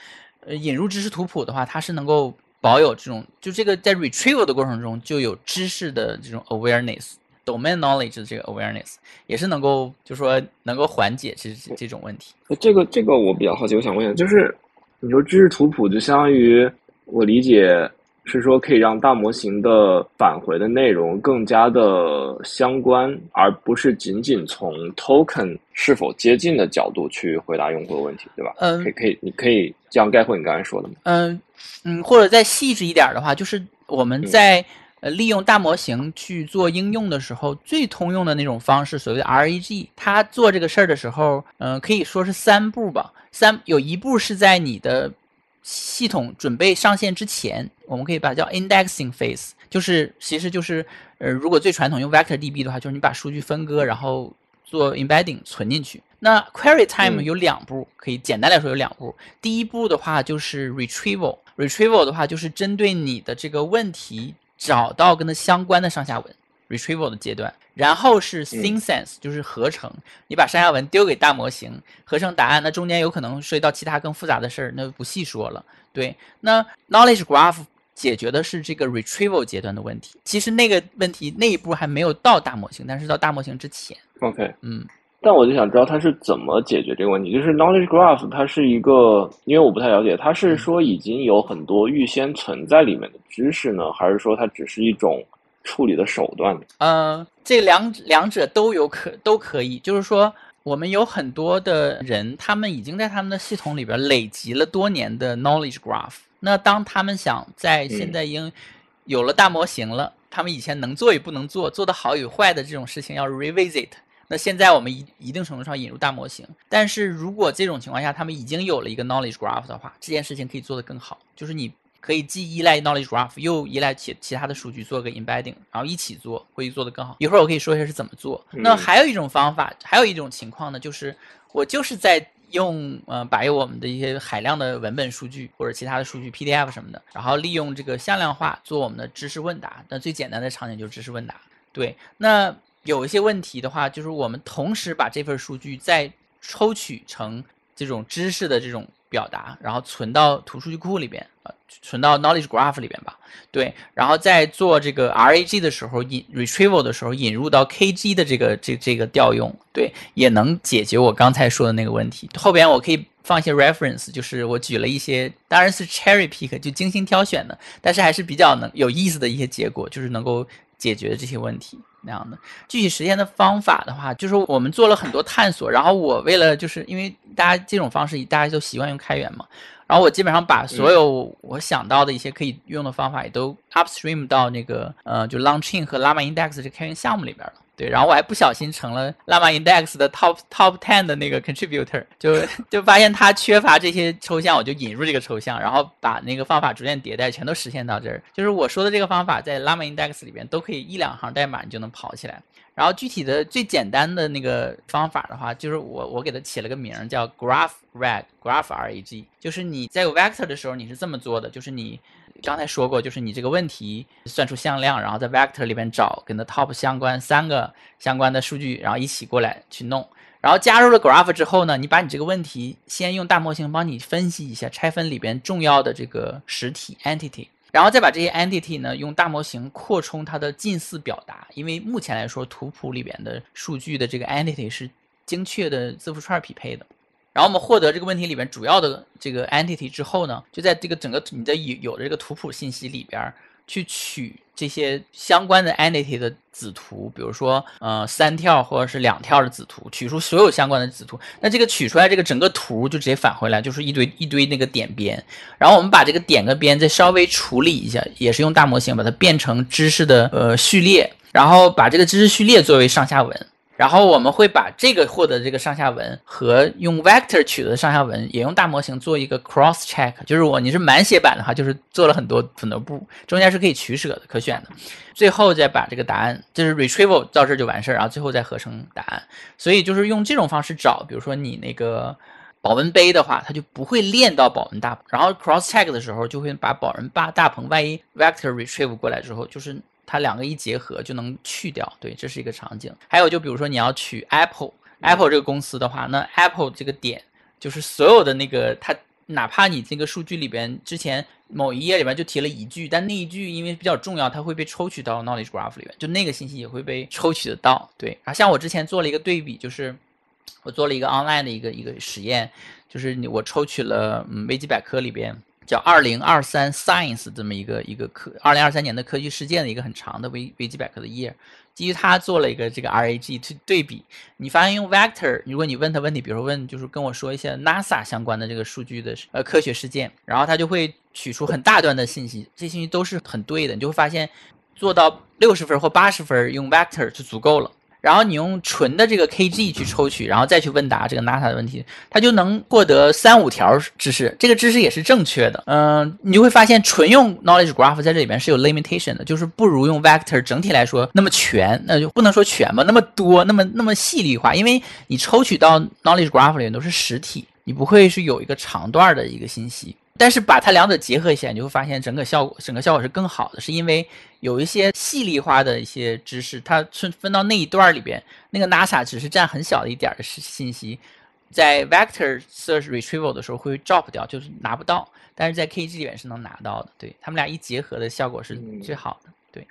呃，引入知识图谱的话，它是能够保有这种，就这个在 retrieval 的过程中就有知识的这种 awareness。Domain knowledge 的这个 awareness 也是能够，就是说能够缓解这这种问题。
这个这个我比较好奇，我想问一下，就是你说知识图谱就相当于我理解是说可以让大模型的返回的内容更加的相关，而不是仅仅从 token 是否接近的角度去回答用户的问题，对吧？
嗯，
可以可以，你可以这样概括你刚才说的吗？
嗯嗯，或者再细致一点的话，就是我们在。呃，利用大模型去做应用的时候，最通用的那种方式，所谓的 RAG，它做这个事儿的时候，嗯，可以说是三步吧。三有一步是在你的系统准备上线之前，我们可以把它叫 indexing phase，就是其实就是，呃，如果最传统用 vector DB 的话，就是你把数据分割，然后做 embedding 存进去。那 query time 有两步，可以简单来说有两步。第一步的话就是 retrieval，retrieval 的话就是针对你的这个问题。找到跟它相关的上下文，retrieval 的阶段，然后是 synthesis，就是合成。你把上下文丢给大模型，合成答案，那中间有可能涉及到其他更复杂的事儿，那不细说了。对，那 knowledge graph 解决的是这个 retrieval 阶段的问题。其实那个问题那一步还没有到大模型，但是到大模型之前。
OK，
嗯。
但我就想知道它是怎么解决这个问题。就是 knowledge graph，它是一个，因为我不太了解，它是说已经有很多预先存在里面的知识呢，还是说它只是一种处理的手段？
呃，这两两者都有可都可以。就是说，我们有很多的人，他们已经在他们的系统里边累积了多年的 knowledge graph。那当他们想在现在应有了大模型了，他们以前能做与不能做，做的好与坏的这种事情要 revisit。那现在我们一一定程度上引入大模型，但是如果这种情况下他们已经有了一个 knowledge graph 的话，这件事情可以做得更好，就是你可以既依赖 knowledge graph，又依赖其其他的数据做个 embedding，然后一起做会做得更好。一会儿我可以说一下是怎么做。那还有一种方法，还有一种情况呢，就是我就是在用呃把我们的一些海量的文本数据或者其他的数据 PDF 什么的，然后利用这个向量化做我们的知识问答。那最简单的场景就是知识问答。对，那有一些问题的话，就是我们同时把这份数据再抽取成这种知识的这种表达，然后存到图数据库里边。存到 knowledge graph 里边吧，对，然后在做这个 RAG 的时候引 retrieval 的时候引入到 KG 的这个这这个调用，对，也能解决我刚才说的那个问题。后边我可以放一些 reference，就是我举了一些，当然是 cherry pick，就精心挑选的，但是还是比较能有意思的一些结果，就是能够解决这些问题那样的。具体实现的方法的话，就是我们做了很多探索，然后我为了就是因为大家这种方式大家都习惯用开源嘛。然后我基本上把所有我想到的一些可以用的方法也都 upstream 到那个呃，就 Launching 和 Llama Index 这开源项目里边了。对，然后我还不小心成了 Llama Index 的 top top ten 的那个 contributor，就就发现它缺乏这些抽象，我就引入这个抽象，然后把那个方法逐渐迭代，全都实现到这儿。就是我说的这个方法在 Llama Index 里边都可以一两行代码你就能跑起来。然后具体的最简单的那个方法的话，就是我我给它起了个名叫 Graph Rag，Graph R A G，就是你在有 Vector 的时候你是这么做的，就是你刚才说过，就是你这个问题算出向量，然后在 Vector 里边找跟它 Top 相关三个相关的数据，然后一起过来去弄。然后加入了 Graph 之后呢，你把你这个问题先用大模型帮你分析一下，拆分里边重要的这个实体 Entity。然后再把这些 entity 呢，用大模型扩充它的近似表达，因为目前来说图谱里边的数据的这个 entity 是精确的字符串匹配的。然后我们获得这个问题里边主要的这个 entity 之后呢，就在这个整个你的有有的这个图谱信息里边。去取这些相关的 entity 的子图，比如说，呃，三跳或者是两跳的子图，取出所有相关的子图。那这个取出来这个整个图就直接返回来，就是一堆一堆那个点边。然后我们把这个点跟边再稍微处理一下，也是用大模型把它变成知识的呃序列，然后把这个知识序列作为上下文。然后我们会把这个获得这个上下文和用 vector 取得的上下文，也用大模型做一个 cross check，就是我你是满写版的话，就是做了很多很多步，中间是可以取舍的，可选的，最后再把这个答案，就是 retrieval 到这就完事儿，然后最后再合成答案。所以就是用这种方式找，比如说你那个保温杯的话，它就不会练到保温大，然后 cross check 的时候就会把保温大大棚，万一 vector retrieve 过来之后，就是。它两个一结合就能去掉，对，这是一个场景。还有就比如说你要取 Apple，Apple 这个公司的话，那 Apple 这个点就是所有的那个它，哪怕你这个数据里边之前某一页里边就提了一句，但那一句因为比较重要，它会被抽取到 Knowledge Graph 里边，就那个信息也会被抽取得到，对。啊，像我之前做了一个对比，就是我做了一个 online 的一个一个实验，就是你我抽取了嗯维基百科里边。叫二零二三 Science 这么一个一个科，二零二三年的科技事件的一个很长的维维基百科的页，基于它做了一个这个 RAG 去对比，你发现用 Vector，如果你问他问题，比如说问就是跟我说一些 NASA 相关的这个数据的呃科学事件，然后他就会取出很大段的信息，这些信息都是很对的，你就会发现做到六十分或八十分用 Vector 就足够了。然后你用纯的这个 KG 去抽取，然后再去问答这个 NASA 的问题，它就能获得三五条知识，这个知识也是正确的。嗯，你就会发现纯用 Knowledge Graph 在这里边是有 limitation 的，就是不如用 Vector 整体来说那么全，那就不能说全吧，那么多，那么那么细粒化，因为你抽取到 Knowledge Graph 里面都是实体，你不会是有一个长段的一个信息。但是把它两者结合一下，你就会发现整个效果，整个效果是更好的，是因为有一些细粒化的一些知识，它分分到那一段里边，那个 NASA 只是占很小的一点的信息，在 Vector Search Retrieval 的时候会 drop 掉，就是拿不到，但是在 KG 里面是能拿到的，对他们俩一结合的效果是最好的，对。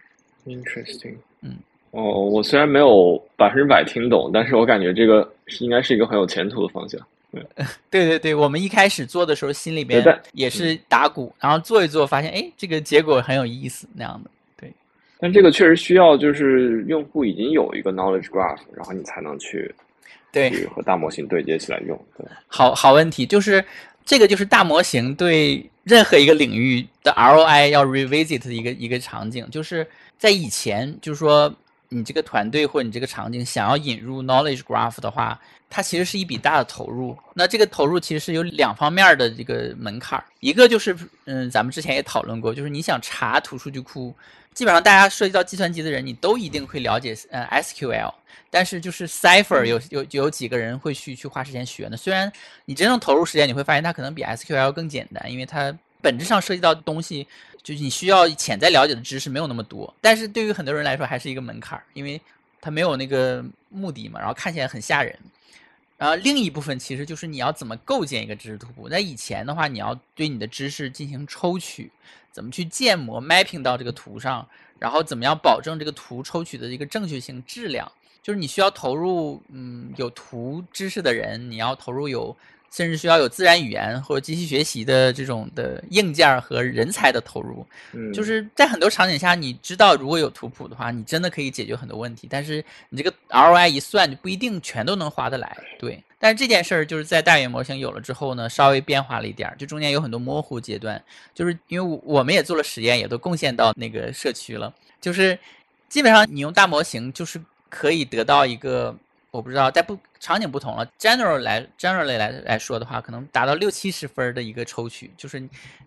Interesting，
嗯，
哦，我虽然没有百分之百听懂，但是我感觉这个是应该是一个很有前途的方向。
对对对，我们一开始做的时候心里边也是打鼓，然后做一做发现，哎，这个结果很有意思那样的。对，
但这个确实需要就是用户已经有一个 knowledge graph，然后你才能去
对
和大模型对接起来用。对，
好好问题，就是这个就是大模型对任何一个领域的 ROI 要 revisit 的一个一个场景，就是在以前就是说。你这个团队或你这个场景想要引入 Knowledge Graph 的话，它其实是一笔大的投入。那这个投入其实是有两方面的这个门槛儿，一个就是嗯，咱们之前也讨论过，就是你想查图数据库，基本上大家涉及到计算机的人，你都一定会了解呃 SQL。但是就是 Cipher 有有有几个人会去去花时间学呢？虽然你真正投入时间，你会发现它可能比 SQL 更简单，因为它本质上涉及到的东西。就是你需要潜在了解的知识没有那么多，但是对于很多人来说还是一个门槛儿，因为它没有那个目的嘛，然后看起来很吓人。然后另一部分其实就是你要怎么构建一个知识图谱。那以前的话，你要对你的知识进行抽取，怎么去建模 mapping 到这个图上，然后怎么样保证这个图抽取的一个正确性、质量，就是你需要投入嗯有图知识的人，你要投入有。甚至需要有自然语言或者机器学习的这种的硬件和人才的投入，
嗯，
就是在很多场景下，你知道如果有图谱的话，你真的可以解决很多问题。但是你这个 ROI 一算，就不一定全都能划得来。对，但是这件事儿就是在大语言模型有了之后呢，稍微变化了一点儿，就中间有很多模糊阶段。就是因为我们也做了实验，也都贡献到那个社区了。就是基本上你用大模型，就是可以得到一个。我不知道，在不场景不同了，general 来 generally 来来说的话，可能达到六七十分的一个抽取，就是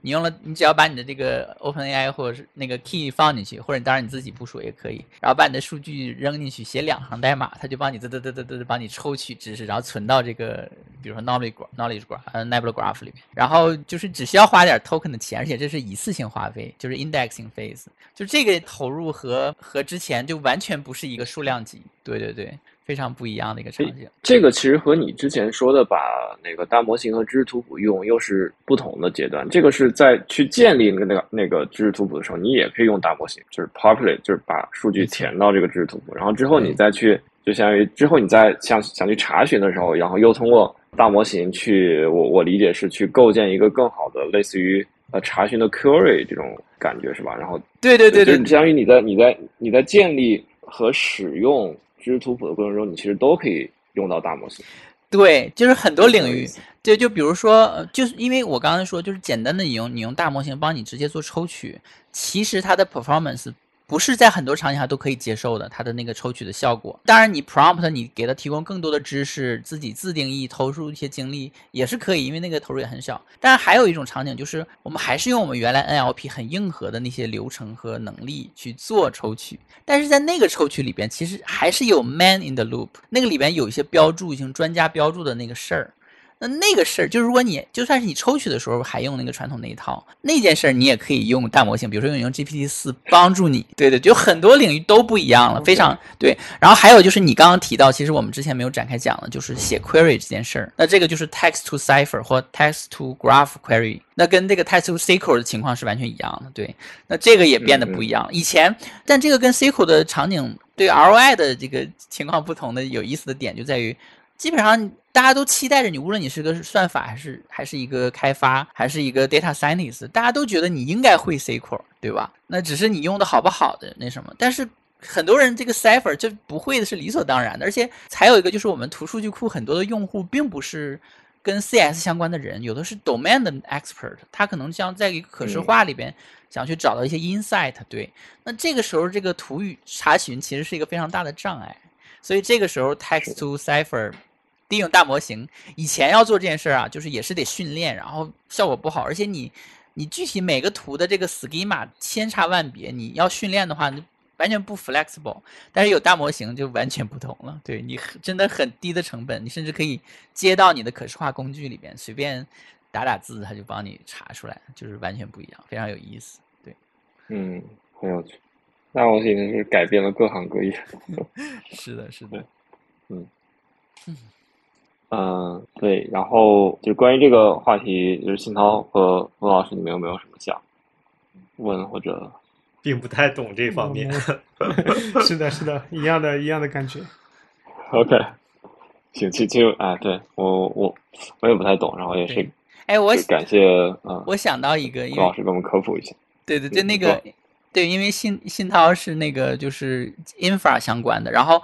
你用了，你只要把你的这个 OpenAI 或者是那个 key 放进去，或者当然你自己部署也可以，然后把你的数据扔进去，写两行代码，它就帮你嘚嘚嘚嘚嘚帮你抽取知识，然后存到这个比如说 knowledge knowledge graph 呃 Nebula Graph 里面，然后就是只需要花点 token 的钱，而且这是一次性花费，就是 indexing phase，就这个投入和和之前就完全不是一个数量级，对对对。非常不一样的一个场景，
这个其实和你之前说的把那个大模型和知识图谱用又是不同的阶段。这个是在去建立那个那个那个知识图谱的时候，你也可以用大模型，就是 populate，就是把数据填到这个知识图谱，然后之后你再去，就相当于之后你再想想去查询的时候，然后又通过大模型去，我我理解是去构建一个更好的类似于呃查询的 query 这种感觉是吧？然后
对对对对，
相当于你在你在你在建立和使用。知识图谱的过程中，你其实都可以用到大模型。
对，就是很多领域，对，就比如说，就是因为我刚才说，就是简单的你用你用大模型帮你直接做抽取，其实它的 performance。不是在很多场景下都可以接受的，它的那个抽取的效果。当然，你 prompt 你给它提供更多的知识，自己自定义投入一些精力也是可以，因为那个投入也很小。但是还有一种场景就是，我们还是用我们原来 NLP 很硬核的那些流程和能力去做抽取，但是在那个抽取里边，其实还是有 man in the loop，那个里边有一些标注性专家标注的那个事儿。那那个事儿，就是如果你就算是你抽取的时候还用那个传统那一套，那件事儿你也可以用大模型，比如说用用 GPT 四帮助你。对对，就很多领域都不一样了，非常对。然后还有就是你刚刚提到，其实我们之前没有展开讲的，就是写 query 这件事儿。那这个就是 text to cipher 或 text to graph query，那跟这个 text to SQL 的情况是完全一样的。对，那这个也变得不一样。以前，但这个跟 SQL 的场景对 ROI 的这个情况不同的有意思的点就在于。基本上大家都期待着你，无论你是个算法还是还是一个开发，还是一个 data scientist，大家都觉得你应该会 SQL，对吧？那只是你用的好不好的那什么。但是很多人这个 Cipher 就不会的是理所当然的，而且还有一个就是我们图数据库很多的用户并不是跟 CS 相关的人，有的是 domain 的 expert，他可能像在一个可视化里边想去找到一些 insight，对。那这个时候这个图语查询其实是一个非常大的障碍，所以这个时候 text to Cipher。利用大模型，以前要做这件事儿啊，就是也是得训练，然后效果不好，而且你，你具体每个图的这个 schema 千差万别，你要训练的话，完全不 flexible。但是有大模型就完全不同了，对你真的很低的成本，你甚至可以接到你的可视化工具里边，随便打打字，它就帮你查出来，就是完全不一样，非常有意思。对，
嗯，很有趣，大模型是改变了各行各业。
是的，是的，
嗯，嗯。嗯，对，然后就关于这个话题，就是新涛和冯老师，你们有没有什么想问或者？
并不太懂这方面。
是的，是的，一样的，一样的感觉。
OK，行，其实啊，对我我我也不太懂，然后也是，
哎，我
感谢啊，
我想到一个，冯
老师给我们科普一下。
对对对，那个对，因为信信涛是那个就是 infra 相关的，然后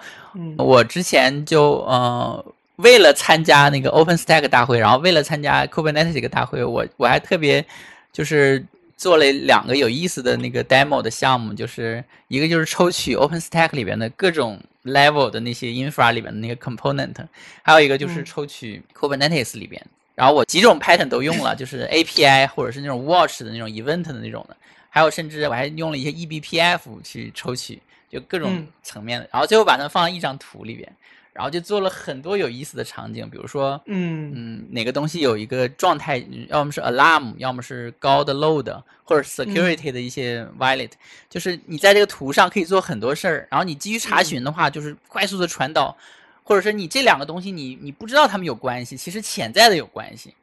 我之前就呃。为了参加那个 OpenStack 大会，然后为了参加 Kubernetes 这个大会，我我还特别就是做了两个有意思的那个 demo 的项目，就是一个就是抽取 OpenStack 里边的各种 level 的那些 infra 里边的那个 component，还有一个就是抽取 Kubernetes 里边。然后我几种 pattern 都用了，就是 API 或者是那种 watch 的那种 event 的那种的，还有甚至我还用了一些 eBPF 去抽取，就各种层面的。然后最后把它放到一张图里边。然后就做了很多有意思的场景，比如说，
嗯
嗯，哪个东西有一个状态，要么是 alarm，要么是高的 load，或者 security 的一些 violate，就是你在这个图上可以做很多事儿。然后你基于查询的话，就是快速的传导，或者说你这两个东西你你不知道它们有关系，其实潜在的有关系，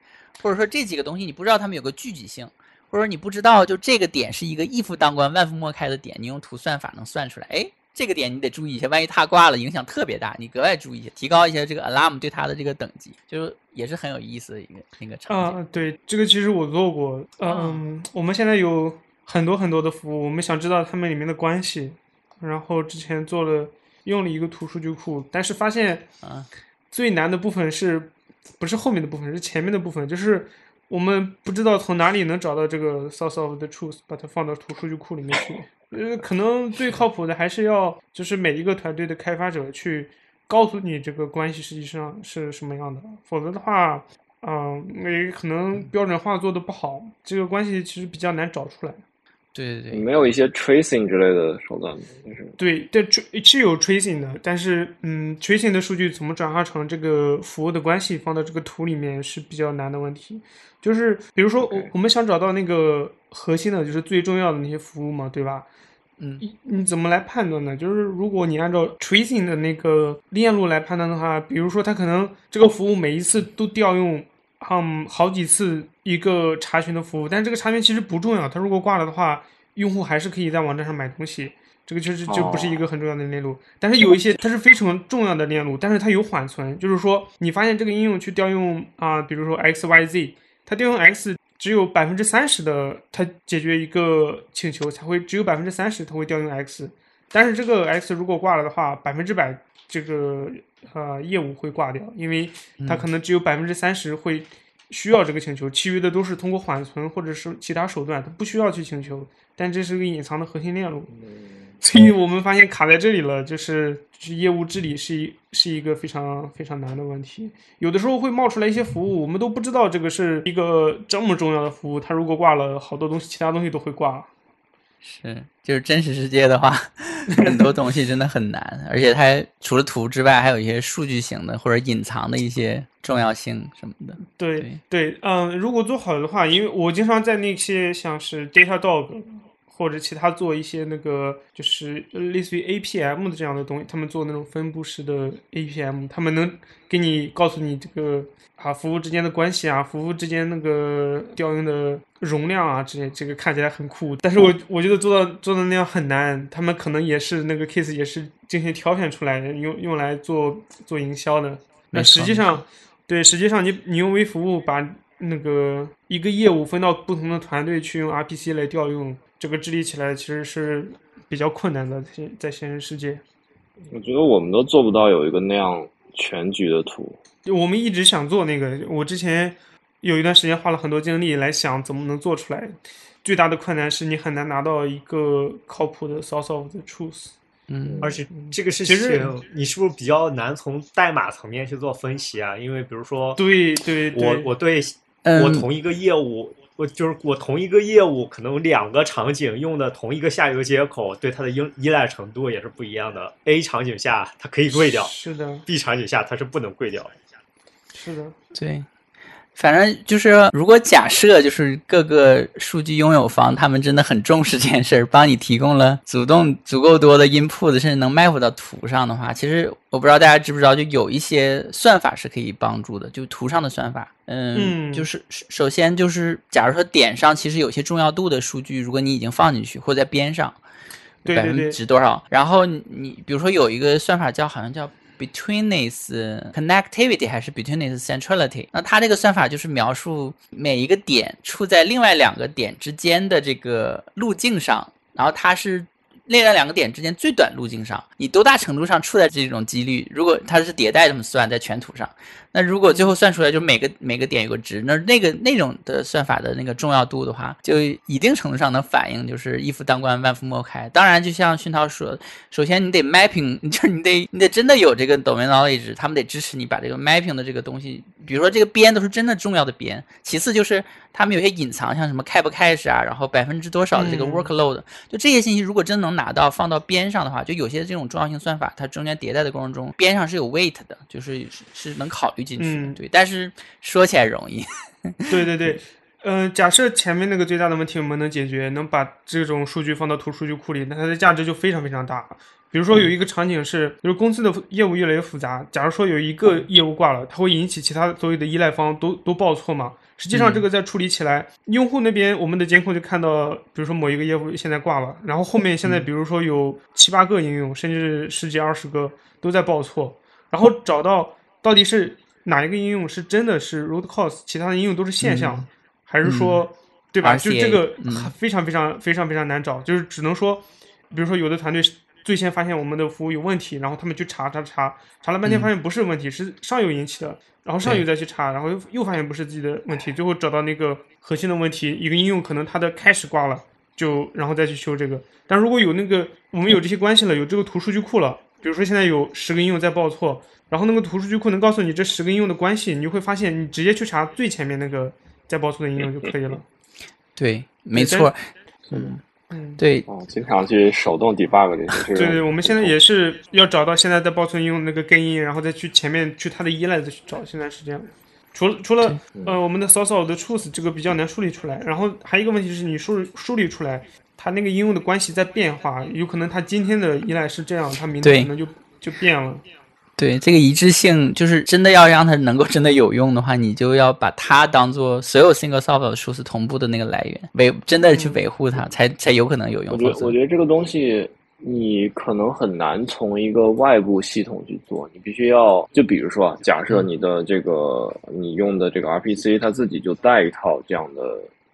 或者说这几个东西你不知道它们有个聚集性，或者说你不知道就这个点是一个一夫当关万夫莫开的点，你用图算法能算出来，哎。这个点你得注意一下，万一他挂了，影响特别大，你格外注意一下，提高一下这个 alarm 对他的这个等级，就是也是很有意思的一个一个场景。
啊，对，这个其实我做过。嗯，我们现在有很多很多的服务，我们想知道它们里面的关系，然后之前做了用了一个图数据库，但是发现
啊，
最难的部分是不是后面的部分，是前面的部分，就是我们不知道从哪里能找到这个 source of the truth，把它放到图数据库里面去。呃，可能最靠谱的还是要就是每一个团队的开发者去告诉你这个关系实际上是什么样的，否则的话，嗯，也可能标准化做的不好，这个关系其实比较难找出来。
对对对，
没有一些 tracing 之类的手段，就是
对，这是有 tracing 的，但是嗯，tracing 的数据怎么转化成这个服务的关系放到这个图里面是比较难的问题。就是比如说，我我们想找到那个核心的，就是最重要的那些服务嘛，对吧？
嗯，
你你怎么来判断呢？就是如果你按照 tracing 的那个链路来判断的话，比如说它可能这个服务每一次都调用，嗯，好几次一个查询的服务，但这个查询其实不重要，它如果挂了的话，用户还是可以在网站上买东西，这个确实就不是一个很重要的链路。但是有一些它是非常重要的链路，但是它有缓存，就是说你发现这个应用去调用啊，比如说 x y z，它调用 x。只有百分之三十的，它解决一个请求才会只有百分之三十，它会调用 X，但是这个 X 如果挂了的话，百分之百这个呃业务会挂掉，因为它可能只有百分之三十会需要这个请求，其余的都是通过缓存或者是其他手段，它不需要去请求，但这是个隐藏的核心链路。所以我们发现卡在这里了，就是就是业务治理是一是一个非常非常难的问题。有的时候会冒出来一些服务，我们都不知道这个是一个这么重要的服务，它如果挂了，好多东西，其他东西都会挂。
是，就是真实世界的话，很多东西真的很难，而且它除了图之外，还有一些数据型的或者隐藏的一些重要性什么的。
对对，嗯，如果做好的话，因为我经常在那些像是 Datadog。或者其他做一些那个就是类似于 APM 的这样的东西，他们做那种分布式的 APM，他们能给你告诉你这个啊服务之间的关系啊，服务之间那个调用的容量啊这些，这个看起来很酷，但是我我觉得做到做到那样很难，他们可能也是那个 case 也是进行挑选出来的，用用来做做营销的。那实际上，对，实际上你你用微服务把那个一个业务分到不同的团队去用 RPC 来调用。这个治理起来其实是比较困难的，现在现实世界，
我觉得我们都做不到有一个那样全局的图。
我们一直想做那个，我之前有一段时间花了很多精力来想怎么能做出来。最大的困难是你很难拿到一个靠谱的 source of the truth。
嗯，
而且这个事情你是不是比较难从代码层面去做分析啊？因为比如说，
对对，
我我对我同一个业务。我就是我同一个业务，可能两个场景用的同一个下游接口，对它的依依赖程度也是不一样的。A 场景下它可以跪掉，
是的
；B 场景下它是不能跪掉，
是的，
对。反正就是，如果假设就是各个数据拥有方他们真的很重视这件事儿，帮你提供了主动足够多的 input，甚至能 map 到图上的话，其实我不知道大家知不知道，就有一些算法是可以帮助的，就图上的算法。嗯，就是首先就是，假如说点上其实有些重要度的数据，如果你已经放进去，或在边上，
百分
之多少，然后你比如说有一个算法叫好像叫。Betweenness connectivity 还是 Betweenness centrality？那它这个算法就是描述每一个点处在另外两个点之间的这个路径上，然后它是那两个点之间最短路径上，你多大程度上处在这种几率？如果它是迭代这么算，在全图上，那如果最后算出来就每个每个点有个值，那那个那种的算法的那个重要度的话，就一定程度上能反映就是一夫当关万夫莫开。当然，就像熏陶说，首先你得 mapping，就是你得你得真的有这个 domain knowledge，他们得支持你把这个 mapping 的这个东西，比如说这个边都是真的重要的边。其次就是他们有些隐藏，像什么 cap cache 啊，然后百分之多少的这个 workload，就这些信息如果真能拿到放到边上的话，就有些这种重要性算法，它中间迭代的过程中，边上是有 weight 的，就是是能考虑进去的。对，但是说起来容易。
对对对，嗯，假设前面那个最大的问题我们能解决，能把这种数据放到图数据库里，那它的价值就非常非常大。比如说有一个场景是，就是公司的业务越来越复杂，假如说有一个业务挂了，它会引起其他所有的依赖方都都报错嘛？实际上这个在处理起来，用户那边我们的监控就看到，比如说某一个业务现在挂了，然后后面现在比如说有七八个应用，甚至十几二十个都在报错，然后找到到底是哪一个应用是真的是 root cause，其他的应用都是现象，还是说对吧？就这个非常非常非常非常难找，就是只能说，比如说有的团队。最先发现我们的服务有问题，然后他们去查查查，查了半天发现不是问题，是上游引起的，然后上游再去查，然后又又发现不是自己的问题，最后找到那个核心的问题，一个应用可能它的开始挂了，就然后再去修这个。但如果有那个我们有这些关系了，有这个图数据库了，比如说现在有十个应用在报错，然后那个图数据库能告诉你这十个应用的关系，你就会发现你直接去查最前面那个在报错的应用就可以了。
对，没错，嗯。
嗯，
对，
哦，经常去手动 debug 这些。
对对，我们现在也是要找到现在在保存应用那个根因，然后再去前面去它的依赖再去找。现在是这样。除了除了呃，我们的 source of the truth 这个比较难梳理出来，然后还有一个问题是你梳梳理出来，它那个应用的关系在变化，有可能它今天的依赖是这样，它明天可能就就变了。
对这个一致性，就是真的要让它能够真的有用的话，你就要把它当做所有 single source 的数字同步的那个来源，维真的去维护它，才才有可能有用。
我觉得，我觉得这个东西你可能很难从一个外部系统去做，你必须要就比如说，假设你的这个你用的这个 RPC 它自己就带一套这样的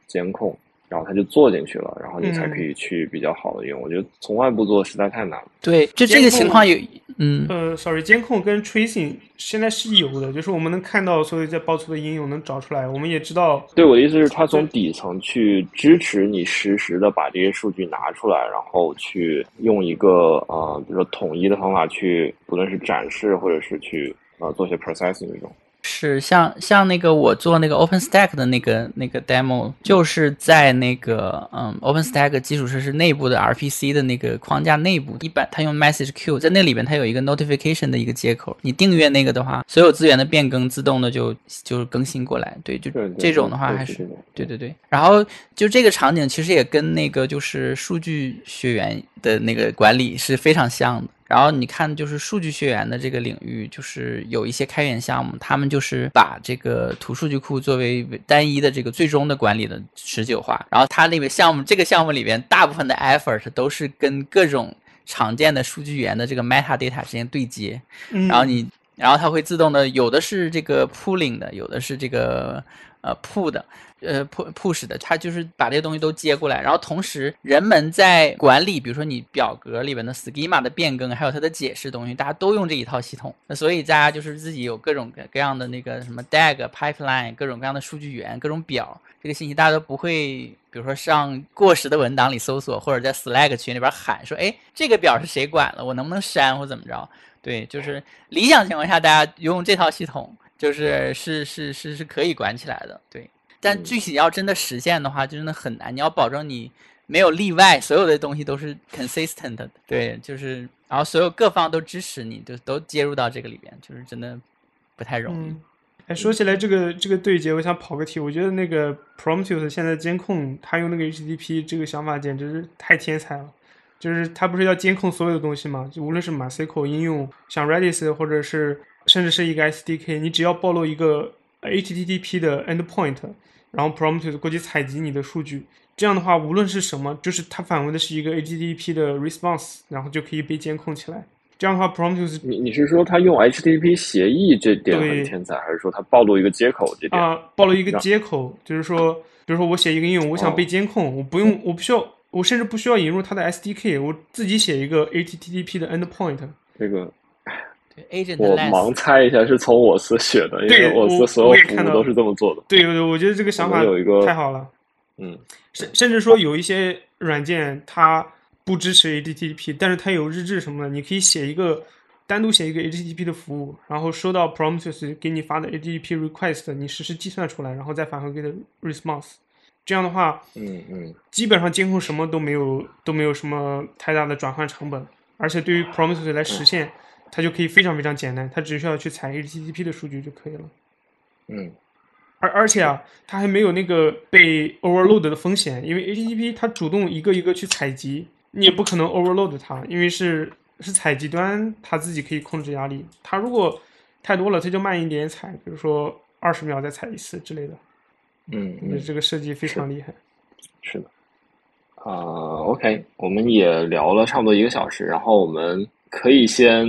监控。然后它就做进去了，然后你才可以去比较好的用。我觉得从外部做实在太难了。
对，就这个情况有，嗯
呃，sorry，监控跟 tracing 现在是有的，就是我们能看到所有在报错的应用能找出来，我们也知道。
对，我的意思是，它从底层去支持你实时的把这些数据拿出来，然后去用一个呃，比如说统一的方法去，不论是展示或者是去呃做些 processing 这种。
是像像那个我做那个 OpenStack 的那个那个 demo，就是在那个嗯 OpenStack 基础设施内部的 RPC 的那个框架内部，一般它用 Message Queue，在那里边它有一个 Notification 的一个接口，你订阅那个的话，所有资源的变更自动的就就更新过来。对，就这种的话还是对对对。然后就这个场景其实也跟那个就是数据学员的那个管理是非常像的。然后你看，就是数据学员的这个领域，就是有一些开源项目，他们就是把这个图数据库作为单一的这个最终的管理的持久化。然后它那个项目，这个项目里边大部分的 effort 都是跟各种常见的数据源的这个 metadata 之间对接。然后你，然后它会自动的，有的是这个 pooling 的，有的是这个呃 pull 的。呃，push 的，它就是把这些东西都接过来，然后同时人们在管理，比如说你表格里边的 schema 的变更，还有它的解释东西，大家都用这一套系统。那所以大家就是自己有各种各样的那个什么 DAG pipeline，各种各样的数据源，各种表，这个信息大家都不会，比如说上过时的文档里搜索，或者在 Slack 群里边喊说，哎，这个表是谁管了，我能不能删或怎么着？对，就是理想情况下，大家用这套系统，就是是是是是可以管起来的，对。但具体要真的实现的话，就真的很难。你要保证你没有例外，所有的东西都是 consistent 的，对，就是，然后所有各方都支持你，就都接入到这个里边，就是真的不太容易。
哎，说起来这个这个对接，我想跑个题，我觉得那个 Prometheus 现在监控他用那个 HTTP 这个想法简直是太天才了。就是他不是要监控所有的东西吗？就无论是 MySQL 应用，像 Redis 或者是甚至是一个 SDK，你只要暴露一个 HTTP 的 endpoint。然后 Prometheus 过去采集你的数据，这样的话，无论是什么，就是它返回的是一个 HTTP 的 response，然后就可以被监控起来。这样的话，Prometheus，
你你是说它用 HTTP 协议这点很天才，还是说它暴露一个接口这点？
啊，暴露一个接口，就是说，比如说我写一个应用，我想被监控，我不用，我不需要。我甚至不需要引入它的 SDK，我自己写一个 HTTP 的 endpoint。
这个
对 agent
我盲猜一下是从我司学的，因
对
为我司所有
看到
服务都是这么做的。
对，对我觉得这个想法
有一个
太好了。
嗯
甚甚至说有一些软件它不支持 HTTP，但是它有日志什么的，你可以写一个单独写一个 HTTP 的服务，然后收到 Prometheus 给你发的 HTTP request，你实时计算出来，然后再返回给的 response。这样的话，
嗯嗯
基本上监控什么都没有，都没有什么太大的转换成本，而且对于 Prometheus 来实现，它就可以非常非常简单，它只需要去采 HTTP 的数据就可以了。
嗯
而而且啊，它还没有那个被 overload 的风险，因为 HTTP 它主动一个一个去采集，你也不可能 overload 它，因为是是采集端它自己可以控制压力，它如果太多了，它就慢一点采，比如说二十秒再采一次之类的，
嗯嗯，
这个设计非常厉害。
是的。啊、o k 我们也聊了差不多一个小时，然后我们可以先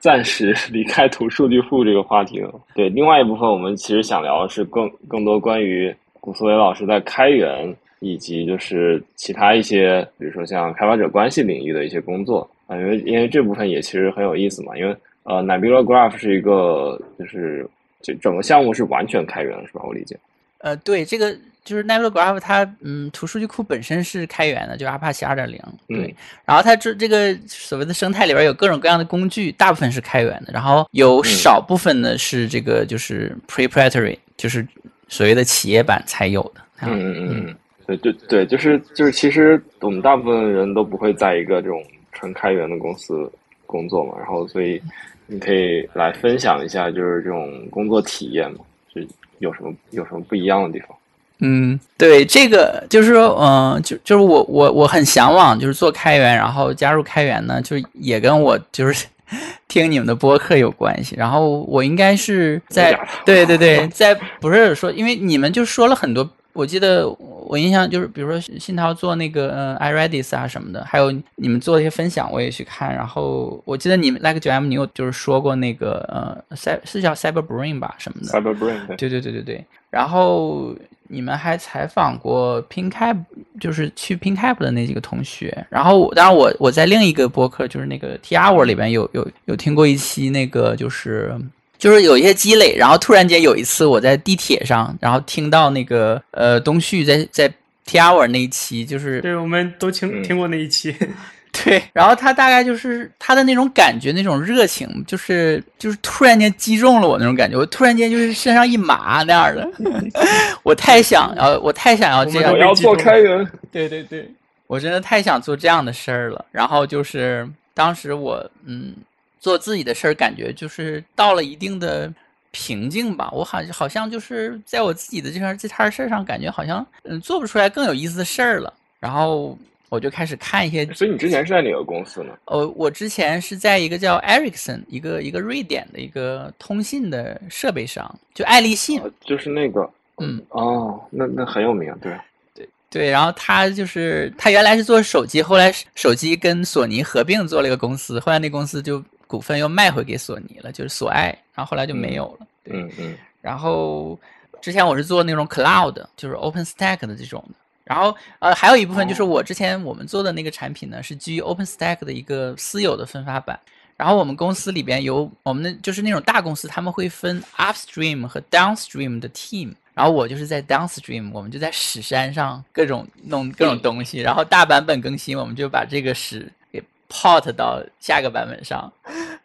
暂时 离开图数据库这个话题了。对，另外一部分我们其实想聊的是更更多关于古思维老师在开源以及就是其他一些，比如说像开发者关系领域的一些工作啊，因为因为这部分也其实很有意思嘛，因为呃，Nebula Graph 是一个就是这整个项目是完全开源的，是吧？我理解。
呃，对，这个就是 Nebula Graph，它嗯，图数据库本身是开源的，就 Apache 二点零，对。
嗯
然后它这这个所谓的生态里边有各种各样的工具，大部分是开源的，然后有少部分呢是这个就是 Preparatory，就是所谓的企业版才有的。啊
嗯嗯嗯嗯，对对对，就是就是，其实我们大部分人都不会在一个这种纯开源的公司工作嘛，然后所以你可以来分享一下，就是这种工作体验嘛，就有什么有什么不一样的地方？
嗯，对，这个就是说，嗯、就就是我我我很向往，就是做开源，然后加入开源呢，就是也跟我就是 听你们的播客有关系。然后我应该是在对 对对，在不是说，因为你们就说了很多，我记得我印象就是，比如说新涛做那个呃 iRedis 啊什么的，还有你们做的一些分享，我也去看。然后我记得你们 Like 九 M 你有就是说过那个呃 cy 是叫 Cyber Brain 吧什么的
，Cyber Brain 对
对对对对对。然后你们还采访过 PinCap，就是去 PinCap 的那几个同学。然后我当然我我在另一个播客，就是那个 T Hour 里边有有有听过一期那个就是。就是有一些积累，然后突然间有一次我在地铁上，然后听到那个呃东旭在在 T Hour 那一期，就是
对，我们都听
嗯
听过那一期，
对，然后他大概就是他的那种感觉，那种热情，就是就是突然间击中了我那种感觉，我突然间就是身上一麻那样的，我太想要，我太想要这样
我
要做开源，
对对对，我真的太想做这样的事儿了。然后就是当时我嗯做自己的事儿，感觉就是到了一定的瓶颈吧。我好好像就是在我自己的这摊这摊事儿上，感觉好像嗯做不出来更有意思的事儿了。然后我就开始看一些
所以你之前是在哪个公司呢？
呃，我之前是在一个叫 Ericsson，一个一个瑞典的一个通信的设备商，就爱立信。
呃就是那个，
嗯，
哦，那那很有名，对，
对，然后他就是他原来是做手机，后来手机跟索尼合并做了一个公司，后来那公司就股份又卖回给索尼了，就是索爱，然后后来就没有了。对，
嗯嗯
然后之前我是做那种 cloud，就是 OpenStack 的这种的。然后呃，还有一部分就是我之前我们做的那个产品呢，是基于 OpenStack 的一个私有的分发版。然后我们公司里边有我们的就是那种大公司，他们会分 upstream 和 downstream 的 team。然后我就是在 downstream，我们就在屎山上各种弄各种东西，然后大版本更新，我们就把这个屎给 port 到下个版本上，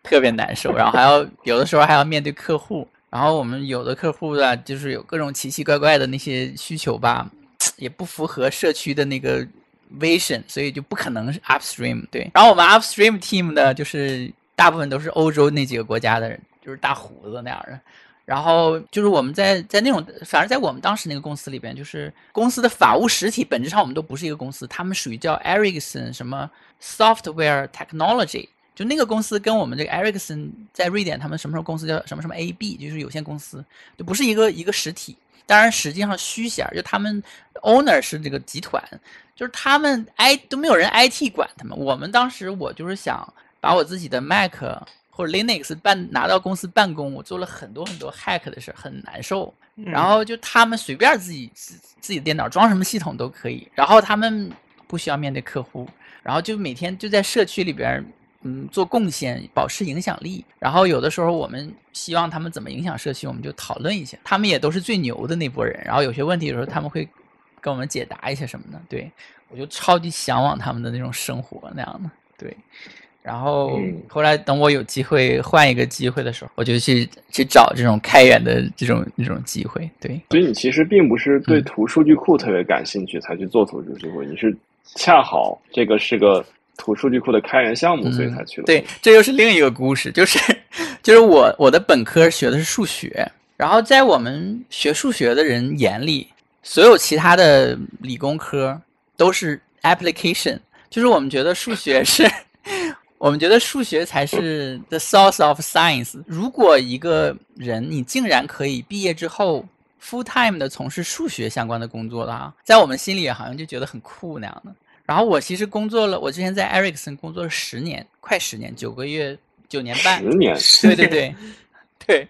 特别难受。然后还要有的时候还要面对客户，然后我们有的客户啊，就是有各种奇奇怪怪的那些需求吧，也不符合社区的那个 vision，所以就不可能是 upstream 对。然后我们 upstream team 呢，就是大部分都是欧洲那几个国家的人，就是大胡子那样的。然后就是我们在在那种，反正在我们当时那个公司里边，就是公司的法务实体本质上我们都不是一个公司，他们属于叫 Ericsson 什么 Software Technology，就那个公司跟我们这个 Ericsson 在瑞典，他们什么时候公司叫什么什么 AB，就是有限公司，就不是一个一个实体。当然，实际上虚显，就他们 owner 是这个集团，就是他们 I 都没有人 IT 管他们。我们当时我就是想把我自己的 Mac 或者 Linux 办拿到公司办公，我做了很多很多 hack 的事，很难受。然后就他们随便自己自自己电脑装什么系统都可以，然后他们不需要面对客户，然后就每天就在社区里边，嗯，做贡献，保持影响力。然后有的时候我们希望他们怎么影响社区，我们就讨论一下。他们也都是最牛的那波人，然后有些问题有时候他们会跟我们解答一些什么的。对我就超级向往他们的那种生活那样的。对。然后后来等我有机会换一个机会的时候，我就去去找这种开源的这种这种机会。对，
所以你其实并不是对图数据库特别感兴趣才去做图数据库，你是恰好这个是个图数据库的开源项目，所以才去了。
对，这又是另一个故事，就是 就是我我的本科学的是数学，然后在我们学数学的人眼里，所有其他的理工科都是 application，就是我们觉得数学是。我们觉得数学才是 the source of science。如果一个人你竟然可以毕业之后 full time 的从事数学相关的工作了啊，在我们心里好像就觉得很酷那样的。然后我其实工作了，我之前在 Ericsson 工作了十年，快十年，九个月，九年半。
十年。
对对对，对。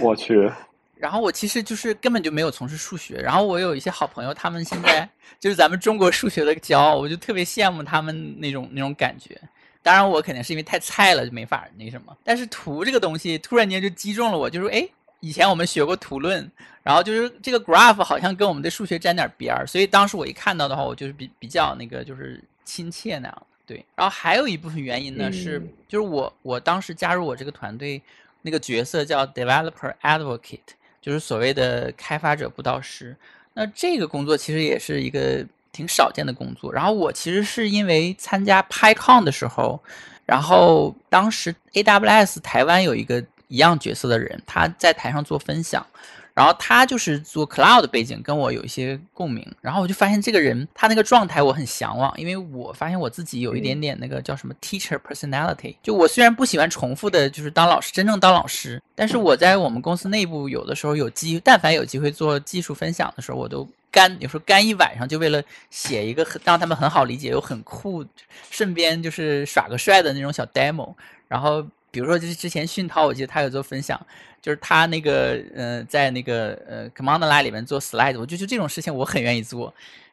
我去。
然后我其实就是根本就没有从事数学。然后我有一些好朋友，他们现在就是咱们中国数学的骄傲，我就特别羡慕他们那种那种感觉。当然，我肯定是因为太菜了，就没法那什么。但是图这个东西突然间就击中了我，就是哎，以前我们学过图论，然后就是这个 graph 好像跟我们的数学沾点边儿，所以当时我一看到的话，我就是比比较那个就是亲切那样。对，然后还有一部分原因呢是，就是我我当时加入我这个团队，那个角色叫 developer advocate，就是所谓的开发者布道师。那这个工作其实也是一个。挺少见的工作。然后我其实是因为参加 PyCon 的时候，然后当时 AWS 台湾有一个一样角色的人，他在台上做分享。然后他就是做 cloud 背景，跟我有一些共鸣。然后我就发现这个人，他那个状态我很向往，因为我发现我自己有一点点那个叫什么 teacher personality。就我虽然不喜欢重复的，就是当老师，真正当老师，但是我在我们公司内部有的时候有机，但凡有机会做技术分享的时候，我都干，有时候干一晚上，就为了写一个很让他们很好理解又很酷，顺便就是耍个帅的那种小 demo。然后比如说就是之前训涛，我记得他有做分享。就是他那个，呃，在那个呃 command line 里面做 slide，我就就这种事情我很愿意做，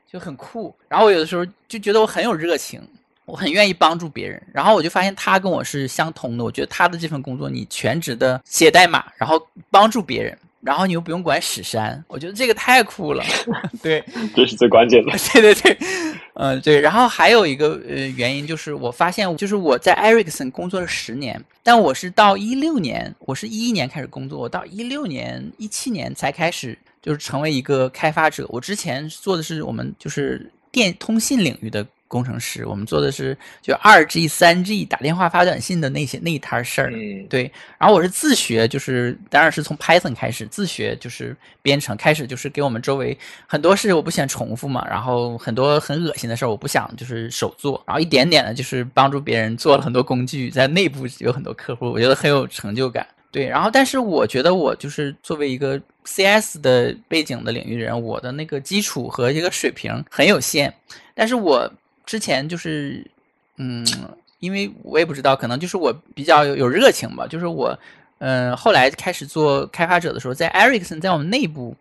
就很酷。然后我有的时候就觉得我很有热情，我很愿意帮助别人。然后我就发现他跟我是相通的，我觉得他的这份工作，你全职的写代码，然后帮助别人。然后你又不用管史山，我觉得这个太酷了。对，
这是最关键的。
对对对，嗯对。然后还有一个呃原因就是，我发现就是我在 Ericsson 工作了十年，但我是到一六年，我是一一年开始工作，我到一六年、一七年才开始就是成为一个开发者。我之前做的是我们就是电通信领域的。工程师，我们做的是就二 G、三 G 打电话发短信的那些那一摊事儿，对。然后我是自学，就是当然是从 Python 开始自学，就是编程开始，就是给我们周围很多事我不想重复嘛，然后很多很恶心的事儿我不想就是手做，然后一点点的就是帮助别人做了很多工具，在内部有很多客户，我觉得很有成就感。对，然后但是我觉得我就是作为一个 CS 的背景的领域人，我的那个基础和一个水平很有限，但是我。之前就是，嗯，因为我也不知道，可能就是我比较有有热情吧。就是我，嗯，后来开始做开发者的时候，在 Ericsson，在我们内部，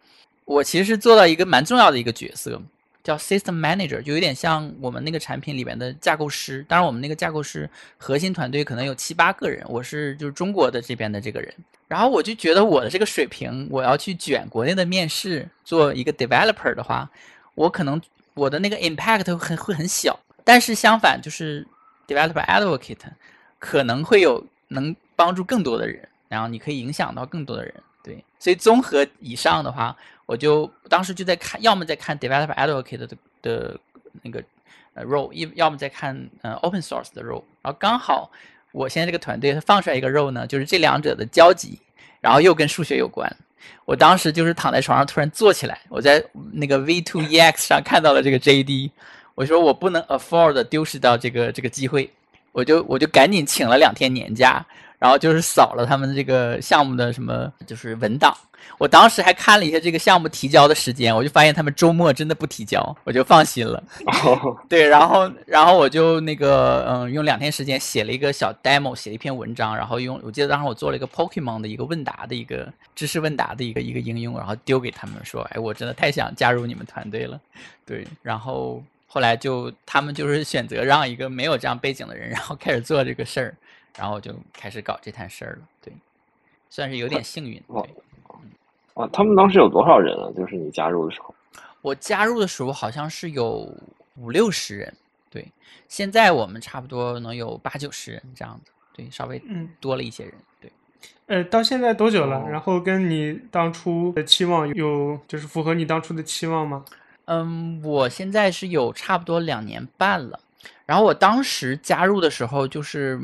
我其实是做到一个蛮重要的一个角色，叫 System Manager，就有点像我们那个产品里边的架构师。当然，我们那个架构师核心团队可能有七八个人，我是就是中国的这边的这个人。然后我就觉得我的这个水平，我要去卷国内的面试，做一个 developer 的话，我可能。我的那个 impact 很会很小，但是相反就是 developer advocate 可能会有能帮助更多的人，然后你可以影响到更多的人，对，所以综合以上的话，我就当时就在看，要么在看 developer advocate 的的那个 role，要要么在看呃 open source 的 role，然后刚好我现在这个团队它放出来一个 role 呢，就是这两者的交集，然后又跟数学有关。我当时就是躺在床上，突然坐起来，我在那个 V2EX 上看到了这个 JD，我说我不能 afford 丢失到这个这个机会，我就我就赶紧请了两天年假。然后就是扫了他们这个项目的什么，就是文档。我当时还看了一下这个项目提交的时间，我就发现他们周末真的不提交，我就放心了。对，然后然后我就那个嗯，用两天时间写了一个小 demo，写了一篇文章，然后用我记得当时我做了一个 Pokemon 的一个问答的一个知识问答的一个一个应用，然后丢给他们说，哎，我真的太想加入你们团队了。对，然后后来就他们就是选择让一个没有这样背景的人，然后开始做这个事儿，然后就开始搞这摊事儿了。对，算是有点幸运。对，
啊，他们当时有多少人啊？就是你加入的时候，
我加入的时候好像是有五六十人。对，现在我们差不多能有八九十人这样子。对，稍微
嗯
多了一些人。对，
呃，到现在多久了？然后跟你当初的期望有就是符合你当初的期望吗？
嗯，我现在是有差不多两年半了。然后我当时加入的时候，就是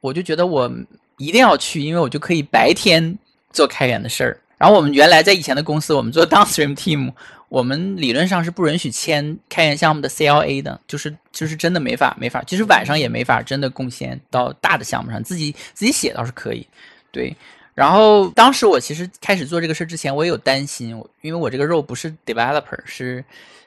我就觉得我一定要去，因为我就可以白天做开源的事儿。然后我们原来在以前的公司，我们做 downstream team，我们理论上是不允许签开源项目的 CLA 的，就是就是真的没法没法，其实晚上也没法真的贡献到大的项目上，自己自己写倒是可以，对。然后当时我其实开始做这个事之前，我也有担心，因为我这个肉不是 developer，是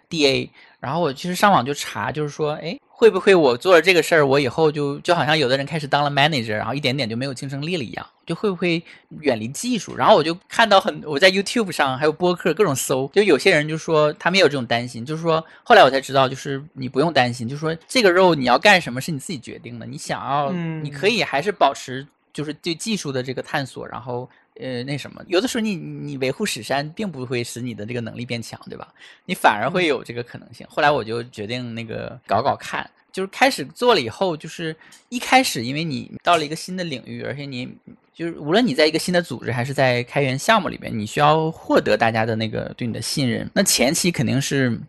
DA。然后我其实上网就查，就是说，哎，会不会我做了这个事儿，我以后就就好像有的人开始当了 manager，然后一点点就没有竞争力了一样，就会不会远离技术？然后我就看到很，我在 YouTube 上还有播客各种搜，就有些人就说他们也有这种担心，就是说后来我才知道，就是你不用担心，就是说这个肉你要干什么是你自己决定的，你想要，你可以还是保持。就是对技术的这个探索，然后呃那什么，有的时候你你维护史山，并不会使你的这个能力变强，对吧？你反而会有这个可能性。后来我就决定那个搞搞看，就是开始做了以后，就是一开始因为你到了一个新的领域，而且你就是无论你在一个新的组织还是在开源项目里边，你需要获得大家的那个对你的信任。那前期肯定是。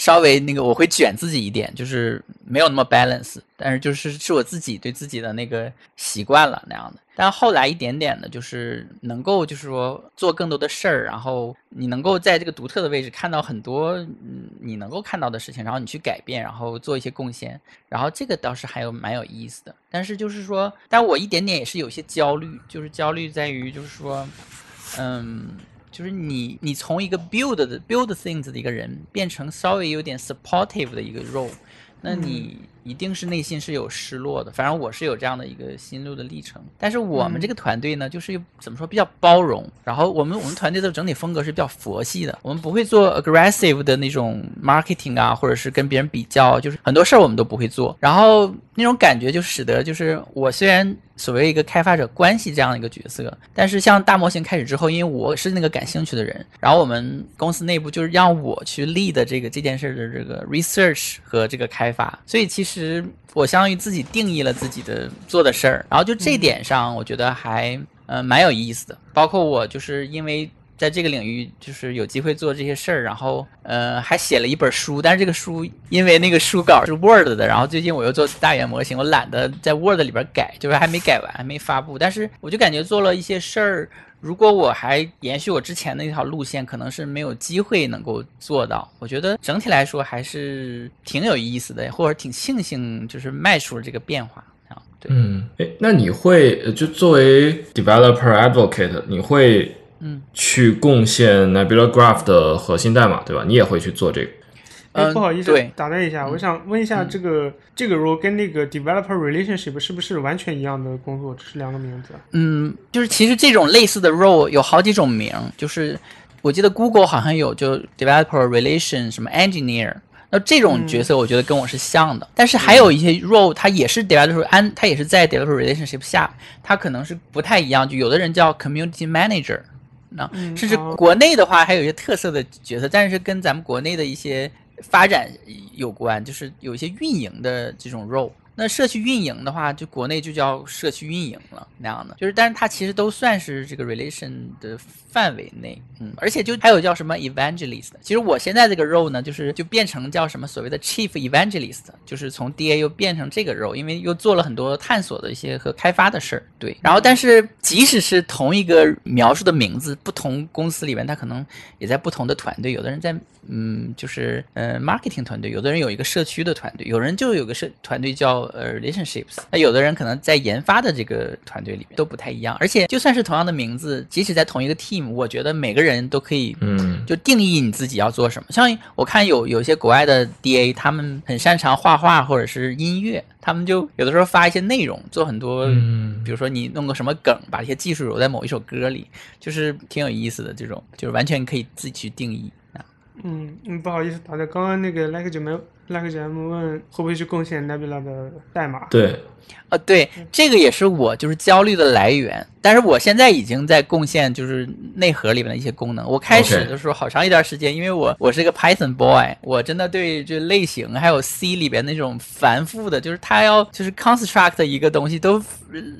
稍微那个我会卷自己一点，就是没有那么 balance，但是就是是我自己对自己的那个习惯了那样的。但后来一点点的，就是能够就是说做更多的事儿，然后你能够在这个独特的位置看到很多你能够看到的事情，然后你去改变，然后做一些贡献，然后这个倒是还有蛮有意思的。但是就是说，但我一点点也是有些焦虑，就是焦虑在于就是说，嗯。就是你，你从一个 build 的 build things 的一个人，变成稍微有点 supportive 的一个 role，那你。一定是内心是有失落的，反正我是有这样的一个心路的历程。但是我们这个团队呢，就是怎么说比较包容。然后我们我们团队的整体风格是比较佛系的，我们不会做 aggressive 的那种 marketing 啊，或者是跟别人比较，就是很多事儿我们都不会做。然后那种感觉就使得就是我虽然所谓一个开发者关系这样的一个角色，但是像大模型开始之后，因为我是那个感兴趣的人，然后我们公司内部就是让我去 lead 这个这件事的这个 research 和这个开发，所以其实。其实我相当于自己定义了自己的做的事儿，然后就这点上，我觉得还呃蛮有意思的。包括我就是因为在这个领域，就是有机会做这些事儿，然后呃还写了一本书。但是这个书因为那个书稿是 Word 的，然后最近我又做大语言模型，我懒得在 Word 里边改，就是还没改完，还没发布。但是我就感觉做了一些事儿。如果我还延续我之前的那条路线，可能是没有机会能够做到。我觉得整体来说还是挺有意思的，或者挺庆幸，就是迈出了这个变化啊。对，
嗯，哎，那你会就作为 developer advocate，你会
嗯
去贡献 Nebula Graph 的核心代码，对吧？你也会去做这个。
哎，不好意思，打断一下，我想问一下，这个这个 role 跟那个 developer relationship 是不是完全一样的工作，只是两个名字？
嗯，就是其实这种类似的 role 有好几种名，就是我记得 Google 好像有就 developer relation 什么 engineer，那这种角色我觉得跟我是像的。但是还有一些 role 它也是 developer 安，它也是在 developer relationship 下，它可能是不太一样。就有的人叫 community manager，那甚至国内的话还有一些特色的角色，但是跟咱们国内的一些。发展有关，就是有一些运营的这种肉。那社区运营的话，就国内就叫社区运营了那样的，就是，但是它其实都算是这个 relation 的范围内，嗯，而且就还有叫什么 evangelist。其实我现在这个 role 呢，就是就变成叫什么所谓的 chief evangelist，就是从 DA 又变成这个 role，因为又做了很多探索的一些和开发的事儿，对。然后，但是即使是同一个描述的名字，不同公司里面，它可能也在不同的团队，有的人在。嗯，就是呃，marketing 团队，有的人有一个社区的团队，有人就有个社团队叫呃 relationships，那有的人可能在研发的这个团队里面都不太一样，而且就算是同样的名字，即使在同一个 team，我觉得每个人都可以，
嗯，
就定义你自己要做什么。像我看有有些国外的 DA，他们很擅长画画或者是音乐，他们就有的时候发一些内容，做很多，
嗯，
比如说你弄个什么梗，把这些技术揉在某一首歌里，就是挺有意思的这种，就是完全可以自己去定义。
嗯嗯，不好意思，打断，刚刚那个 like 就没 LikeGM 问会不会去贡献 Nebula 的代码？
对，
呃，对，这个也是我就是焦虑的来源。但是我现在已经在贡献就是内核里面的一些功能。我开始的时候好长一段时间，因为我我是一个 Python boy，我真的对这类型还有 C 里边那种繁复的，就是它要就是 construct 一个东西都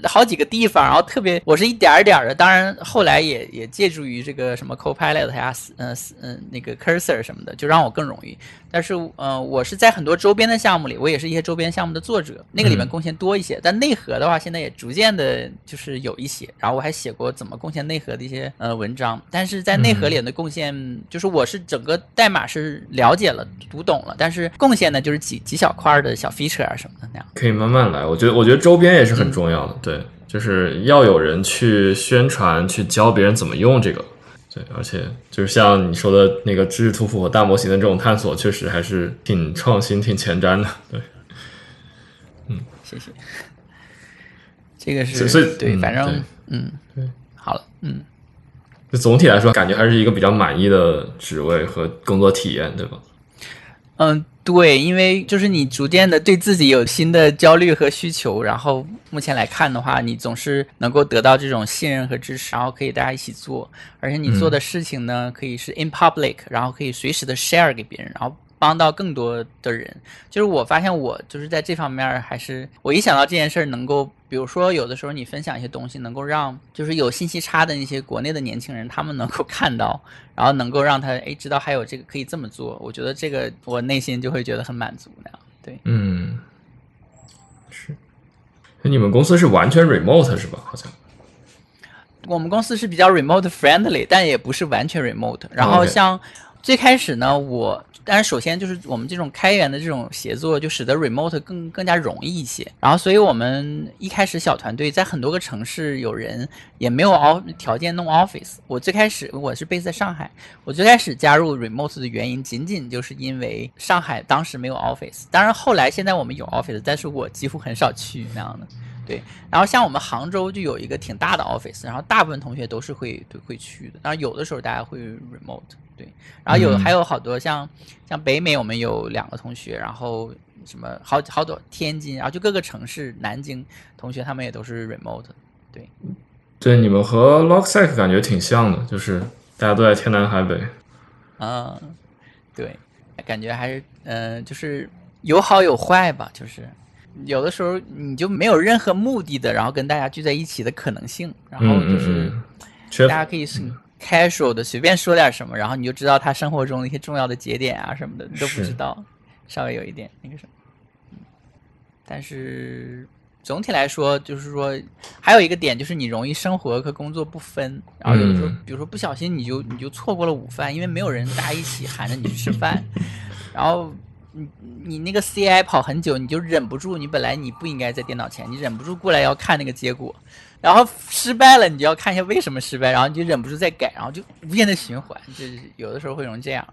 好几个地方，然后特别我是一点儿点儿的。当然后来也也借助于这个什么 Copilot 呀，嗯嗯那个 Cursor 什么的，就让我更容易。但是呃，我是在很多周边的项目里，我也是一些周边项目的作者，那个里面贡献多一些。但内核的话，现在也逐渐的就是有一些。然后我还写过怎么贡献内核的一些呃文章，但是在内核里的贡献，就是我是整个代码是了解了、读懂了，但是贡献呢就是几几小块的小 feature 啊什么的那样。
可以慢慢来，我觉得我觉得周边也是很重要的，对，就是要有人去宣传、去教别人怎么用这个，对，而且就是像你说的那个知识图谱和大模型的这种探索，确实还是挺创新、挺前瞻的，对。
嗯，谢谢。这个是对，反正。嗯，对，好了，嗯，
就总体来说，感觉还是一个比较满意的职位和工作体验，对吧？
嗯，对，因为就是你逐渐的对自己有新的焦虑和需求，然后目前来看的话，你总是能够得到这种信任和支持，然后可以大家一起做，而且你做的事情呢，可以是 in public，然后可以随时的 share 给别人，然后。帮到更多的人，就是我发现我就是在这方面还是我一想到这件事儿，能够比如说有的时候你分享一些东西，能够让就是有信息差的那些国内的年轻人，他们能够 看到，然后能够让他哎知道还有这个可以这么做，我觉得这个我内心就会觉得很满足那样。对，
嗯，是。你们公司是完全 remote 是吧？好像
我们公司是比较 remote friendly，但也不是完全 remote。然后像最开始呢，我。但是首先就是我们这种开源的这种协作，就使得 remote 更更加容易一些。然后，所以我们一开始小团队在很多个城市有人，也没有 off 条件弄 office。我最开始我是 base 在上海，我最开始加入 remote 的原因，仅仅就是因为上海当时没有 office。当然后来现在我们有 office，但是我几乎很少去那样的。对，然后像我们杭州就有一个挺大的 office，然后大部分同学都是会会去的。然后有的时候大家会 remote。对，然后有还有好多像像北美，我们有两个同学，然后什么好好多天津，然后就各个城市，南京同学他们也都是 remote。对，
对，你们和 Logsec 感觉挺像的，就是大家都在天南海北。
嗯，对，感觉还是嗯，就是有好有坏吧，就是有的时候你就没有任何目的的，然后跟大家聚在一起的可能性，然后就是大家可以是。casual 的随便说点什么，然后你就知道他生活中的一些重要的节点啊什么的，你都不知道，稍微有一点那个什么。但是总体来说，就是说还有一个点就是你容易生活和工作不分，然后有的时候，比如说不小心你就你就错过了午饭，因为没有人大家一起喊着你去吃饭，然后你你那个 CI 跑很久，你就忍不住，你本来你不应该在电脑前，你忍不住过来要看那个结果。然后失败了，你就要看一下为什么失败，然后你就忍不住再改，然后就无限的循环，就是有的时候会成这样。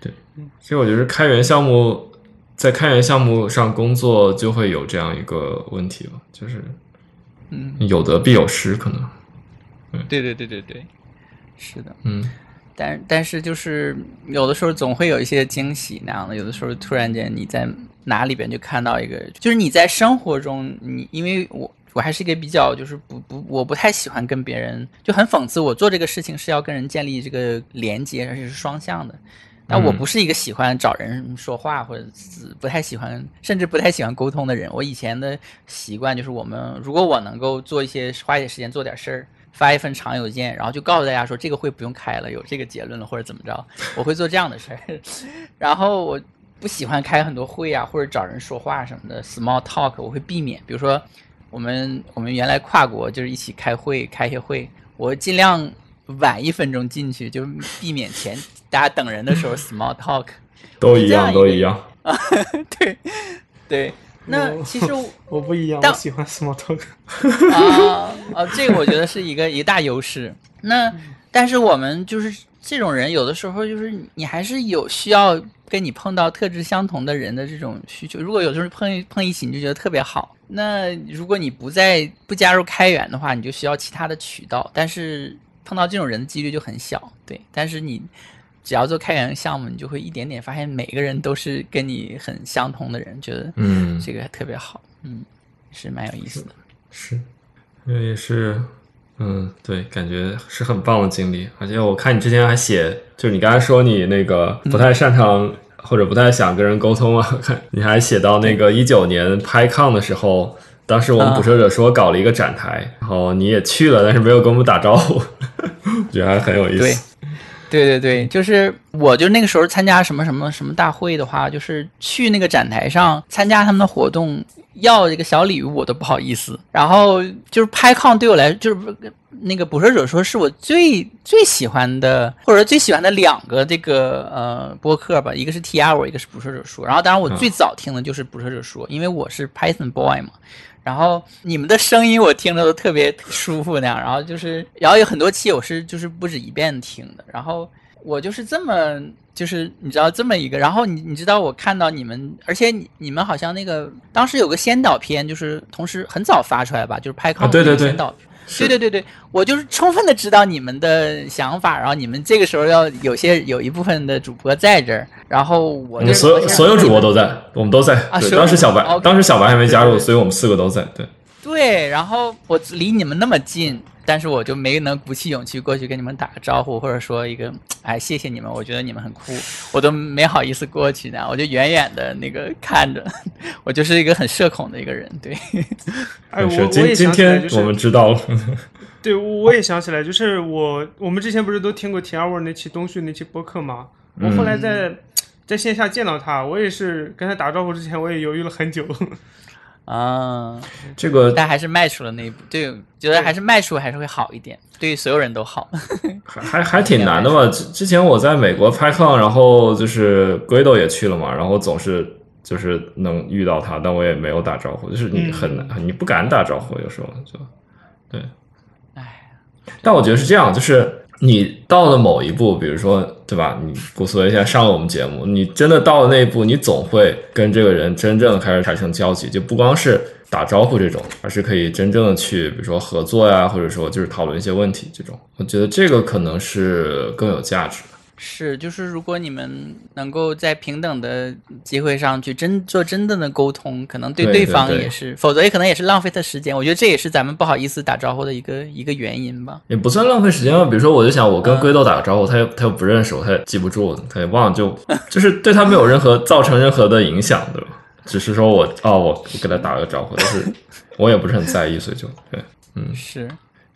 对，其实我觉得开源项目在开源项目上工作就会有这样一个问题吧，就是
嗯，
有得必有失，可能。
对对对对对，是的，
嗯。
但但是就是有的时候总会有一些惊喜那样的，有的时候突然间你在哪里边就看到一个，就是你在生活中你因为我。我还是一个比较，就是不不，我不太喜欢跟别人，就很讽刺。我做这个事情是要跟人建立这个连接，而且是双向的。但我不是一个喜欢找人说话或者不太喜欢，甚至不太喜欢沟通的人。我以前的习惯就是，我们如果我能够做一些花一些时间做点事儿，发一份长邮件，然后就告诉大家说这个会不用开了，有这个结论了或者怎么着，我会做这样的事儿。然后我不喜欢开很多会啊，或者找人说话什么的 small talk，我会避免。比如说。我们我们原来跨国就是一起开会开一些会，我尽量晚一分钟进去，就避免前大家等人的时候 small talk。
都一样，都一样。
啊，对对。那其实
我不一样，我喜欢 small talk。
啊 啊，这个我觉得是一个一大优势。那但是我们就是这种人，有的时候就是你还是有需要跟你碰到特质相同的人的这种需求。如果有时候碰碰一起，你就觉得特别好。那如果你不在不加入开源的话，你就需要其他的渠道，但是碰到这种人的几率就很小，对。但是你只要做开源项目，你就会一点点发现每个人都是跟你很相同的人，觉得
嗯，
这个特别好，嗯，是蛮有意思的。
是，因为也是，嗯，对，感觉是很棒的经历。而且我看你之前还写，就是你刚才说你那个不太擅长、或者不太想跟人沟通啊，看你还写到那个一九年拍抗的时候，当时我们
啊
捕蛇者说搞了一个展台，然后你也去了，但是没有跟我们打招呼，我觉得还很有意
对
思。
对对对，就是我就那个时候参加什么什么什么大会的话，就是去那个展台上参加他们的活动，要这个小礼物我都不好意思。然后就是拍抗对我来就是那个捕蛇者说是我最最喜欢的，或者说最喜欢的两个这个呃播客吧，一个是 T Hour，一个是捕蛇者说。然后当然我最早听的就是捕蛇者说，因为我是 Python boy 嘛。然后你们的声音我听着都特别舒服那样，然后就是，然后有很多期我是就是不止一遍听的，然后我就是这么就是你知道这么一个，然后你你知道我看到你们，而且你你们好像那个当时有个先导片，就是同时很早发出来吧，就是拍康
啊对对对
先导。
是
对对对对，我就是充分的知道你们的想法，然后你们这个时候要有些有一部分的主播在这儿，然后我
所有所有主播都在，我们都在。对，当时小白当时小白还没加入，
对对对
所以我们四个都在。对，
对，然后我离你们那么近，但是我就没能鼓起勇气过去跟你们打个招呼，或者说一个哎谢谢你们，我觉得你们很酷，我都没好意思过去呢，我就远远的那个看着，我就是一个很社恐的一个人，对，
哎，我我也
今今
想起来，就
天我们知道了。
对，我也想起来，就是我我们之前不是都听过 T Hour 那期东旭那期播客吗？我后来
嗯
在在线下见到他，我也是跟他打招呼之前，我也犹豫了很久。
啊，
这个
但还是迈出了那一步，对，觉得还是迈出还是会好一点，对所有人都好，
还还还挺难的嘛？之之前我在美国拍抗，然后就是龟豆也去了嘛，然后总是就是能遇到他，但我也没有打招呼，就是你很难，你不敢打招呼，有时候就对。
哎，
但我觉得是这样，就是你到了某一步，比如说对吧？你古所谓现在上了我们节目，你真的到了那一步，你总会跟这个人真正开始产生交集，就不光是打招呼这种，而是可以真正的去，比如说合作呀，或者说就是讨论一些问题这种。我觉得这个可能是更有价值。
是，就是如果你们能够在平等的机会上去真做真正的沟通，可能对
对对
方
对
也是，否则也可能也是浪费他时间。我觉得这也是咱们不好意思打招呼的一个一个原因吧。
也不算浪费时间吧。比如说，我就想我跟
嗯
龟豆打个招呼，他又他又不认识我，他也记不住，他也忘了，就就是对他没有任何造成任何的影响，对吧？只是说我哦，我给他打了个招呼，但是我也不是很在意，所以就对。
嗯是，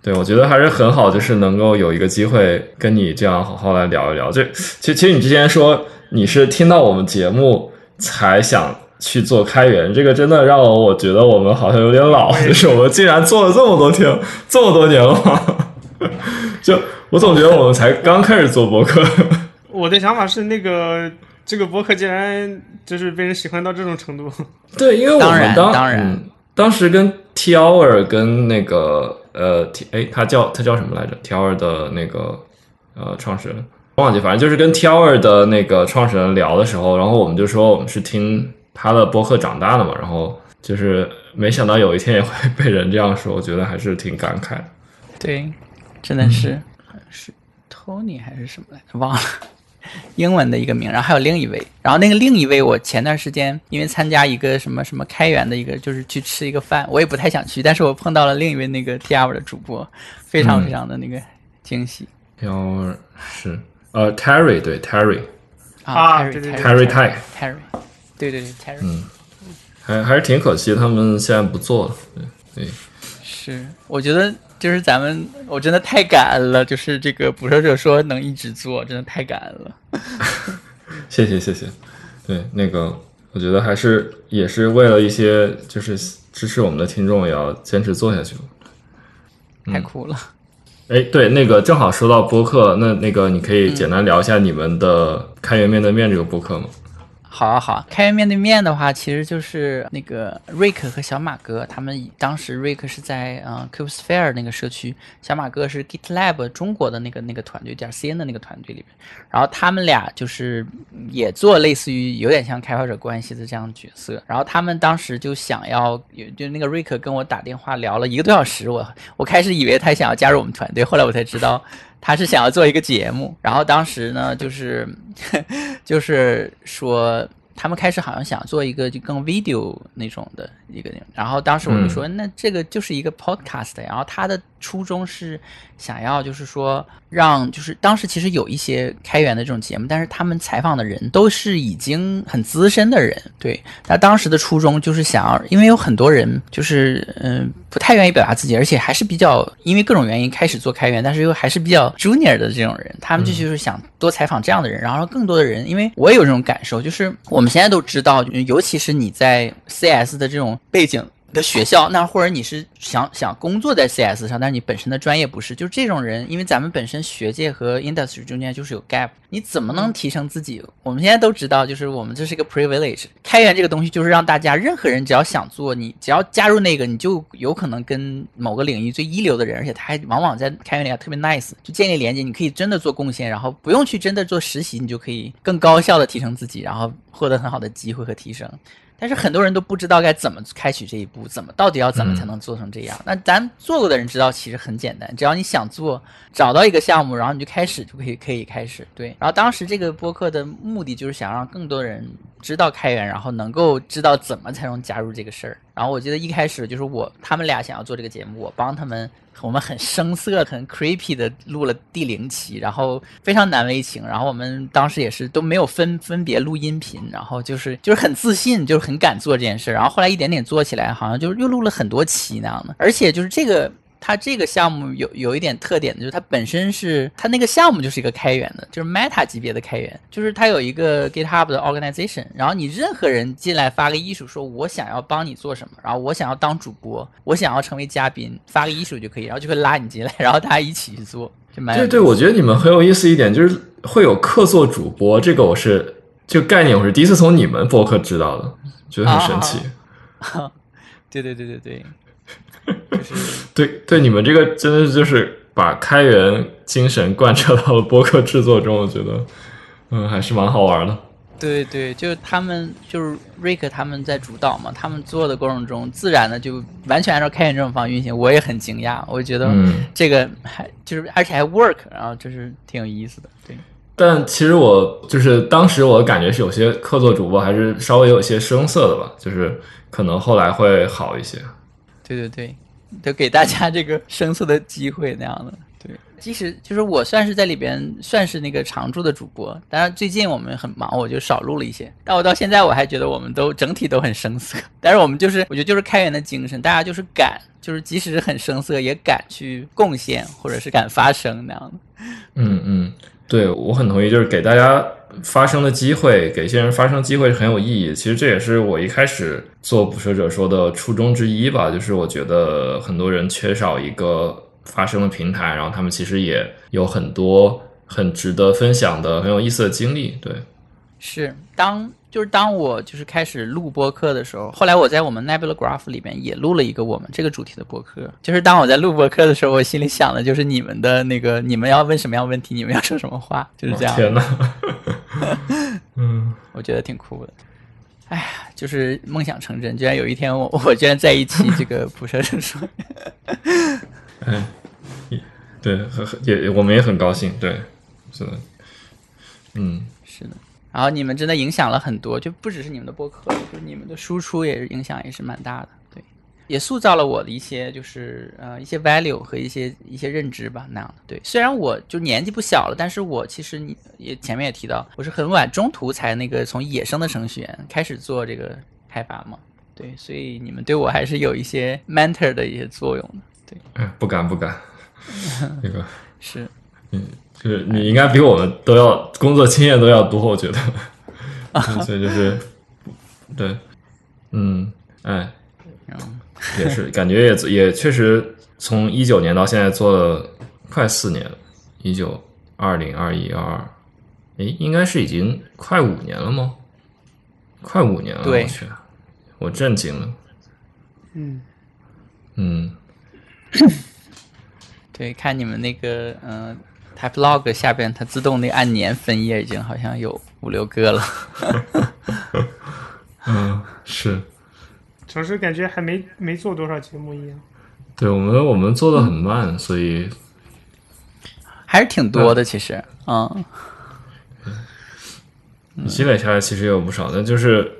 对，我觉得还是很好，就是能够有一个机会跟你这样好好来聊一聊。这其实其实你之前说你是听到我们节目才想去做开源，这个真的让我我觉得我们好像有点老，就是我们竟然做了这么多天，这么多年了吗？就我总觉得我们才刚开始做博客。
我的想法是，那个这个博客竟然就是被人喜欢到这种程度，
对，因为我
当然
们当
当然
嗯当时跟 T Hour 跟那个呃 T 哎，他叫他叫什么来着？T Hour 的那个呃创始人忘记，反正就是跟 T Hour 的那个创始人聊的时候，然后我们就说我们是听他的播客长大的嘛，然后就是没想到有一天也会被人这样说，我觉得还是挺感慨的。
对，真的是、是 Tony 还是什么来着？忘了。英文的一个名，然后还有另一位，然后那个另一位，我前段时间因为参加一个什么什么开源的一个，就是去吃一个饭，我也不太想去，但是我碰到了另一位那个 T R 的主播，非常
嗯
非常的那个惊喜、
T Hour 是呃 Terry 对 Terry
啊
Terry
对对
Terry
Terry，对对对 Terry，、
嗯。还还是挺可惜，他们现在不做了。对对。
是，我觉得就是咱们，我真的太感恩了，就是这个捕蛇者说能一直做，真的太感恩了。
谢谢谢谢，对那个，我觉得还是也是为了一些就是支持我们的听众，也要坚持做下去。
太酷了。
哎，对，那个正好说到播客，那那个你可以简单聊一下你们的开源面对面这个播客吗？
好啊，好啊。开源面对面的话，其实就是那个瑞克和小马哥，他们当时瑞克是在嗯 Kubesphere 那个社区，小马哥是 GitLab 中国的那个那个团队点 CN 的那个团队里边，然后他们俩就是也做类似于有点像开发者关系的这样角色，然后他们当时就想要，就那个瑞克跟我打电话聊了一个多小时，我我开始以为他想要加入我们团队，后来我才知道。他是想要做一个节目，然后当时呢，就是 就是说。他们开始好像想做一个就更 video 那种的一个，然后当时我就说，那这个就是一个 podcast，然后他的初衷是想要就是说让就是当时其实有一些开源的这种节目，但是他们采访的人都是已经很资深的人，对那当时的初衷就是想要，因为有很多人就是嗯不太愿意表达自己，而且还是比较因为各种原因开始做开源，但是又还是比较 junior 的这种人，他们就就是想多采访这样的人，然后让更多的人，因为我也有这种感受，就是。我们现在都知道，尤其是你在 CS 的这种背景的学校，那或者你是想想工作在 CS 上，但是你本身的专业不是，就是这种人，因为咱们本身学界和 industry 中间就是有 gap，你怎么能提升自己？我们现在都知道，就是我们这是一个 privilege，开源这个东西就是让大家任何人只要想做，你只要加入那个，你就有可能跟某个领域最一流的人，而且他还往往在开源里还特别 nice，就建立连接，你可以真的做贡献，然后不用去真的做实习，你就可以更高效的提升自己，然后。获得很好的机会和提升，但是很多人都不知道该怎么开启这一步，怎么到底要怎么才能做成这样？那咱做过的人知道，其实很简单，只要你想做，找到一个项目，然后你就开始就可以可以开始。对，然后当时这个播客的目的就是想让更多人知道开源，然后能够知道怎么才能加入这个事儿。然后我记得一开始就是我他们俩想要做这个节目，我帮他们。我们很生涩、很 creepy 的录了第零期，然后非常难为情。然后我们当时也是都没有分分别录音频，然后就是就是很自信，就是很敢做这件事。然后后来一点点做起来，好像就是又录了很多期那样的。而且就是这个。它这个项目有有一点特点的，就是它本身是它那个项目就是一个开源的，就是 Meta 级别的开源，就是它有一个 GitHub 的 organization，然后你任何人进来发个艺术，说我想要帮你做什么，然后我想要当主播，我想要成为嘉宾，发个艺术就可以，然后就会拉你进来，然后大家一起去做，就蛮
对对，我觉得你们很有意思一点，就是会有客座主播，这个我是这个概念我是第一次从你们博客知道的，觉得很神奇。
对对对对对。
对对，你们这个真的就是把开源精神贯彻到了播客制作中，我觉得，嗯，还是蛮好玩的。
对对，就是他们就是 Rick 他们在主导嘛，他们做的过程中，自然的就完全按照开源这种方式运行，我也很惊讶，我觉得这个还就是而且还 work，然后就是挺有意思的。对，
但其实我就是当时我的感觉是，有些客座主播还是稍微有些生涩的吧，就是可能后来会好一些。
对对对。就给大家这个生涩的机会那样的，对。即使就是我算是在里边算是那个常驻的主播，当然最近我们很忙，我就少录了一些。但我到现在我还觉得我们都整体都很生涩。但是我们就是我觉得就是开源的精神，大家就是敢，就是即使是很生涩也敢去贡献，或者是敢发声那样的。
嗯嗯，对我很同意，就是给大家。发声的机会，给一些人发声机会是很有意义。其实这也是我一开始做捕蛇者说的初衷之一吧。就是我觉得很多人缺少一个发声的平台，然后他们其实也有很多很值得分享的、很有意思的经历。对，
是当。就是当我就是开始录播客的时候，后来我在我们 Nebula Graph 里面也录了一个我们这个主题的播客。就是当我在录播客的时候，我心里想的就是你们的那个，你们要问什么样问题，你们要说什么话，就是这样。
天哪！嗯，
我觉得挺酷的。哎呀，就是梦想成真，居然有一天我 我居然在一起这个普蛇者说。
嗯，对，也我们也很高兴，对，是的，嗯，
是的。然后你们真的影响了很多，就不只是你们的播客，就是你们的输出也是影响也是蛮大的，对，也塑造了我的一些就是呃一些 value 和一些一些认知吧那样的。对，虽然我就年纪不小了，但是我其实你也前面也提到，我是很晚中途才那个从野生的程序员开始做这个开发嘛，对，所以你们对我还是有一些 mentor 的一些作用的，对。
嗯，不敢不敢，那个
是，
嗯。就是你应该比我们都要工作经验都要多，我觉得，所以就是，对，嗯，哎，也是感觉也也确实从一九年到现在做了快四年了，一九二零二一二二，哎，应该是已经快五年了吗？快五年了，我去，我震惊了，嗯嗯，
对，看你们那个嗯。Type Log 下边，它自动那按年分页已经好像有五六个了。
嗯，是。
总是感觉还没没做多少节目一样。
对我们，我们做的很慢，所以
还是挺多的，其实，嗯，
积累下来其实也有不少，但就是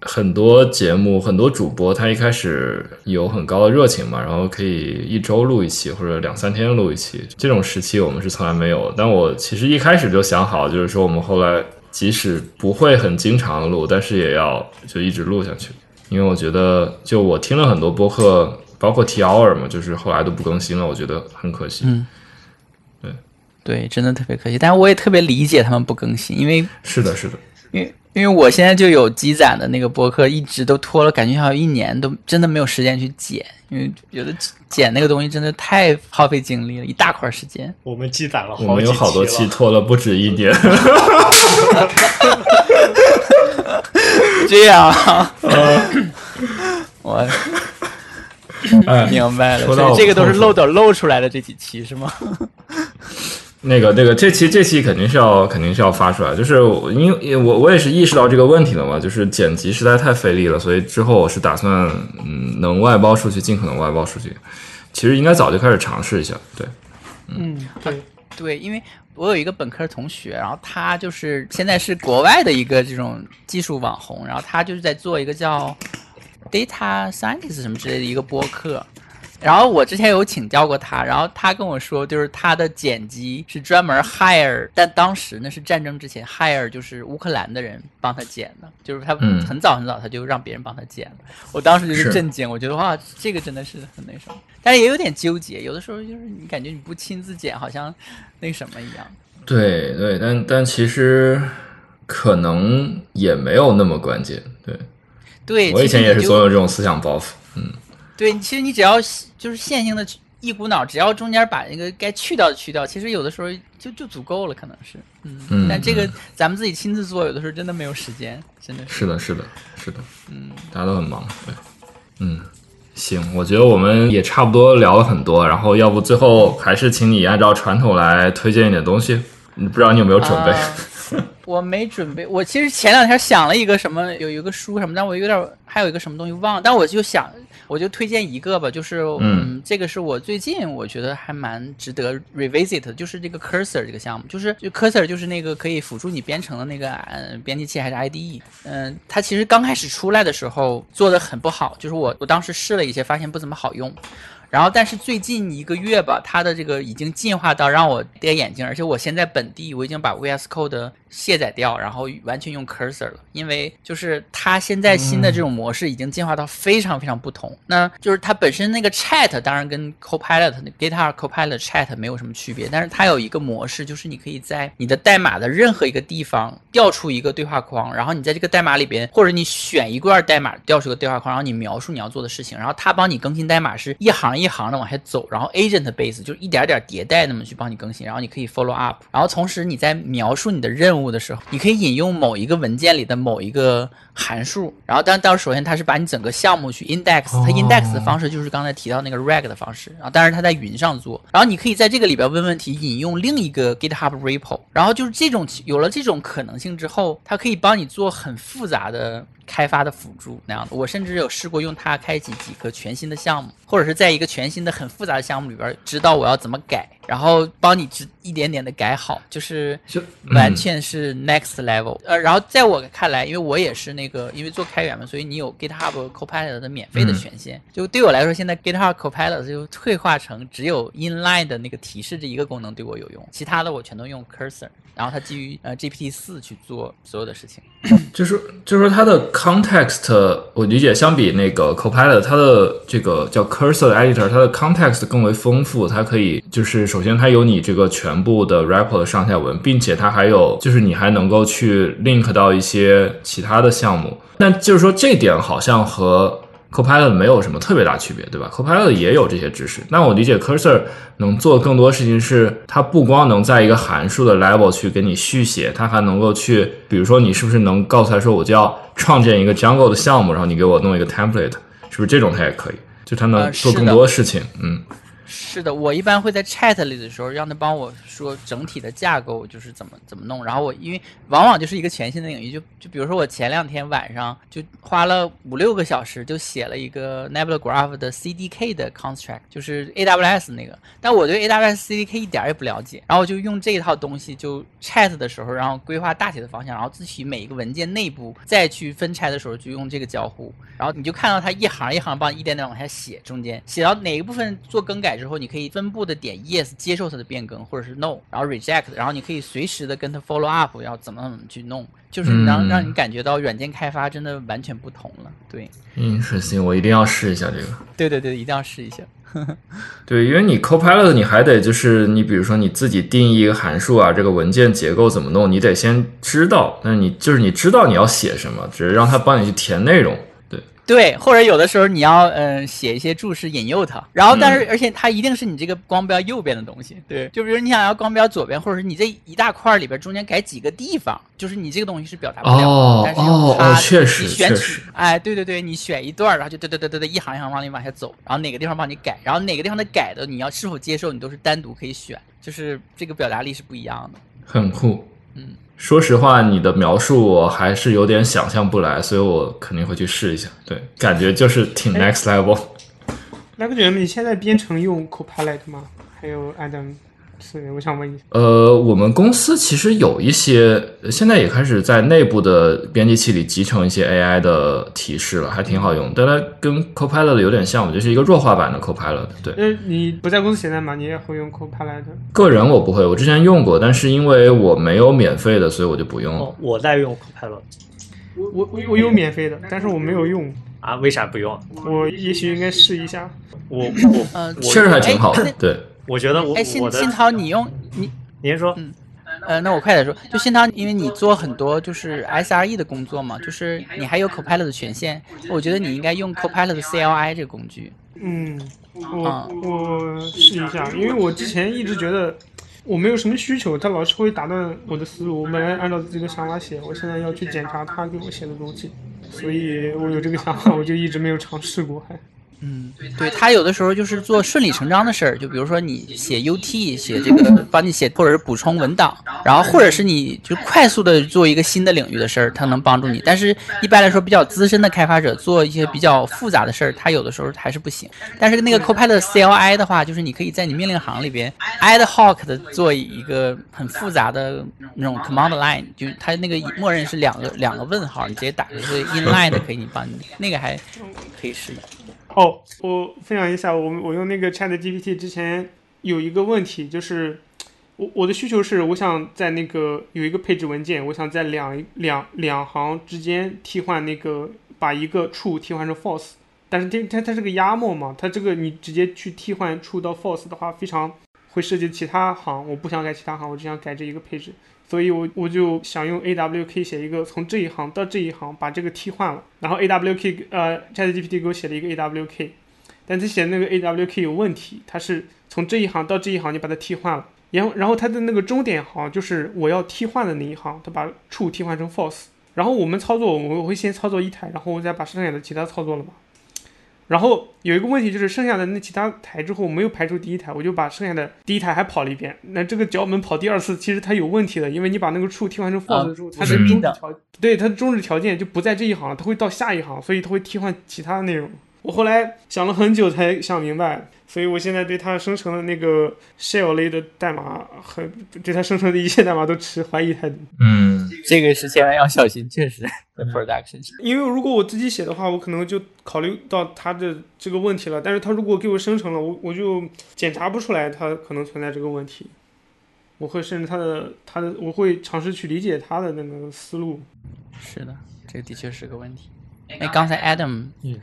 很多节目、很多主播，他一开始有很高的热情嘛，然后可以一周录一期或者两三天录一期，这种时期我们是从来没有。但我其实一开始就想好，就是说我们后来即使不会很经常录，但是也要就一直录下去，因为我觉得，就我听了很多播客。包括 T Hour 嘛，就是后来都不更新了，我觉得很可惜。
嗯，
对
对，真的特别可惜。但是我也特别理解他们不更新，因为
是的，是的，
因为因为我现在就有积攒的那个播客，一直都拖了，感觉好像一年都真的没有时间去剪，因为觉得剪那个东西真的太耗费精力了，一大块时间。
我们积攒了，
我们有好多期拖了不止一年。
这样，啊 我。明白了，所以这个都是漏斗漏出来的这几期是吗？
那个那个，这期这期肯定是要肯定是要发出来，就是因为我我也是意识到这个问题了嘛，就是剪辑实在太费力了，所以之后我是打算嗯能外包出去，尽可能外包出去。其实应该早就开始尝试一下，对，
嗯，对
对，因为我有一个本科同学，然后他就是现在是国外的一个这种技术网红，然后他就是在做一个叫。Data Scientist 什么之类的一个播客，然后我之前有请教过他，然后他跟我说，就是他的剪辑是专门 hire，但当时那是战争之前 hire，就是乌克兰的人帮他剪的，就是他很早很早他就让别人帮他剪了。我当时就是震惊，我觉得哇，这个真的是很那什么，但是也有点纠结，有的时候就是你感觉你不亲自剪，好像那什么一样。
对对，但但其实可能也没有那么关键，对。
对，
我以前也是总有这种思想包袱，嗯，
对，其实你只要就是线性的一股脑，只要中间把那个该去掉的去掉，其实有的时候就就足够了，可能是，嗯，但这个咱们自己亲自做，有的时候真的没有时间，真的
是。是的，是的，是的，嗯，大家都很忙，对，嗯，行，我觉得我们也差不多聊了很多，然后要不最后还是请你按照传统来推荐一点东西，不知道你有没有准备。
我没准备，我其实前两天想了一个什么，有一个书什么，但我有点还有一个什么东西忘了，但我就想，我就推荐一个吧，就是嗯，这个是我最近我觉得还蛮值得 revisit 的，就是这个 Cursor 这个项目，就是就 Cursor 就是那个可以辅助你编程的那个嗯编辑器还是 IDE，嗯，它其实刚开始出来的时候做的很不好，就是我我当时试了一些，发现不怎么好用。然后，但是最近一个月吧，它的这个已经进化到让我跌眼镜，而且我现在本地我已经把 VS Code 卸载掉，然后完全用 Cursor 了，因为就是它现在新的这种模式已经进化到非常非常不同。那就是它本身那个 Chat 当然跟 Copilot、Guitar Copilot Chat 没有什么区别，但是它有一个模式，就是你可以在你的代码的任何一个地方调出一个对话框，然后你在这个代码里边，或者你选一段代码调出个对话框，然后你描述你要做的事情，然后它帮你更新代码是一行一。一行的往下走，然后 agent base 就一点点迭代那么去帮你更新，然后你可以 follow up，然后同时你在描述你的任务的时候，你可以引用某一个文件里的某一个函数，然后但到首先它是把你整个项目去 index，它 index 的方式就是刚才提到那个 rag 的方式，然后但是它在云上做，然后你可以在这个里边问问题，引用另一个 GitHub repo，然后就是这种有了这种可能性之后，它可以帮你做很复杂的。开发的辅助那样的，我甚至有试过用它开启几个全新的项目，或者是在一个全新的很复杂的项目里边，知道我要怎么改，然后帮你一点点的改好，就是完全是 next level。呃，然后在我看来，因为我也是那个因为做开源嘛，所以你有 GitHub Copilot 的免费的权限，就对我来说，现在 GitHub Copilot 就退化成只有 inline 的那个提示这一个功能对我有用，其他的我全都用 Cursor，然后它基于呃 GPT 四去做所有的事情。
就是就是说它的 context，我理解相比那个 Copilot，它的这个叫 Cursor Editor，它的 context 更为丰富。它可以就是首先它有你这个全部的 repo 的上下文，并且它还有就是你还能够去 link 到一些其他的项目。那就是说这点好像和 Copilot 没有什么特别大区别，对吧？Copilot 也有这些知识。那我理解 Cursor 能做更多事情是，它不光能在一个函数的 level 去给你续写，它还能够去，比如说你是不是能告诉他说，我就要创建一个 Django 的项目，然后你给我弄一个 template，是不是这种它也可以？就它能做更多事情，嗯。
是的，我一般会在 Chat 里的时候让他帮我说整体的架构就是怎么怎么弄，然后我因为往往就是一个全新的领域，就就比如说我前两天晚上就花了五六个小时就写了一个 Nebula Graph 的 CDK 的 construct，就是 AWS 那个，但我对 AWS CDK 一点也不了解，然后就用这一套东西就 Chat 的时候，然后规划大体的方向，然后自己每一个文件内部再去分拆的时候就用这个交互，然后你就看到它一行一行帮你一点点往下写，中间写到哪个部分做更改。之后，你可以分布的点 yes 接受它的变更，或者是 no，然后 reject，然后你可以随时的跟它 follow up，要怎么怎么去弄，就是让让你感觉到软件开发真的完全不同了。对
，interesting，我一定要试一下这个。
对对对，一定要试一下。
对，因为你 Copilot 你还得就是你比如说你自己定义一个函数啊，这个文件结构怎么弄，你得先知道。那你就是你知道你要写什么，只是让它帮你去填内容。
对，或者有的时候你要嗯写一些注释引诱它，然后但是而且它一定是你这个光标右边的东西。对，就比如你想要光标左边，或者是你这一大块里边中间改几个地方，就是你这个东西是表达不了。
哦
哦，
确实
确实。哎，对对对，你选一段，然后就对对对对对，一行一行往里往下走，然后哪个地方帮你改，然后哪个地方的改的你要是否接受，你都是单独可以选，就是这个表达力是不一样的。
很酷，
嗯。
说实话，你的描述我还是有点想象不来，所以我肯定会去试一下。对，感觉就是挺 next level。
来个人，你现在编程用 Copilot 吗？还有 Adam？是，我想问一下。
呃，我们公司其实有一些，现在也开始在内部的编辑器里集成一些 AI 的提示了，还挺好用。但它跟 Copilot 有点像，我觉得是一个弱化版的 Copilot。对。
那你不在公司写代码，你也会用 Copilot？
个人我不会，我之前用过，但是因为我没有免费的，所以我就不用了。
我在用 Copilot。
我我我我有免费的，但是我没有用。
啊？为啥不用？
我也许应该试一下。
我我
呃，
确实还挺好的。对。
我觉得我
哎，新新涛，你用你
您说，
嗯，呃，那我快点说，就新涛，因为你做很多就是 SRE 的工作嘛，就是你还有 Copilot 的权限，我觉得你应该用 Copilot 的 CLI 这个工具。
嗯，我我试一下，因为我之前一直觉得我没有什么需求，他老是会打断我的思路，我本来按照自己的想法写，我现在要去检查他给我写的东西，所以我有这个想法，我就一直没有尝试过，还。
嗯，对他有的时候就是做顺理成章的事儿，就比如说你写 UT，写这个 帮你写，或者是补充文档，然后或者是你就快速的做一个新的领域的事儿，它能帮助你。但是一般来说，比较资深的开发者做一些比较复杂的事儿，他有的时候还是不行。但是那个 Copilot CLI 的话，就是你可以在你命令行里边 ad hoc 的做一个很复杂的那种 command line，就它那个默认是两个两个问号，你直接打，就是 inline 的可以你帮你那个还可以试一下。
哦，我分享一下，我我用那个 Chat GPT 之前有一个问题，就是我我的需求是，我想在那个有一个配置文件，我想在两两两行之间替换那个把一个 true 替换成 false，但是它它它是个 YAML 嘛，它这个你直接去替换 true 到 false 的话，非常会涉及其他行，我不想改其他行，我只想改这一个配置。所以，我我就想用 AWK 写一个从这一行到这一行把这个替换了，然后 AWK 呃 ChatGPT 给我写了一个 AWK，但他写那个 AWK 有问题，它是从这一行到这一行就把它替换了，然后然后它的那个终点行就是我要替换的那一行，它把 true 替换成 false，然后我们操作我我会先操作一台，然后我再把剩下的其他操作了嘛。然后有一个问题就是，剩下的那其他台之后没有排除第一台，我就把剩下的第一台还跑了一遍。那这个脚本跑第二次，其实它有问题的，因为你把那个 true 替换成 false 之后，它的终止条对它的终止条件就不在这一行了，它会到下一行，所以它会替换其他的内容。我后来想了很久才想明白，所以我现在对它生成的那个 shell 类的代码和对它生成的一切代码都持怀疑态度。
嗯，
这个是千万要小心，确实 在 production。
因为如果我自己写的话，我可能就考虑到它的这个问题了。但是它如果给我生成了，我我就检查不出来它可能存在这个问题。我会甚至它的它的我会尝试去理解它的那个思路。
是的，这个的确是个问题。哎，刚才 Adam，嗯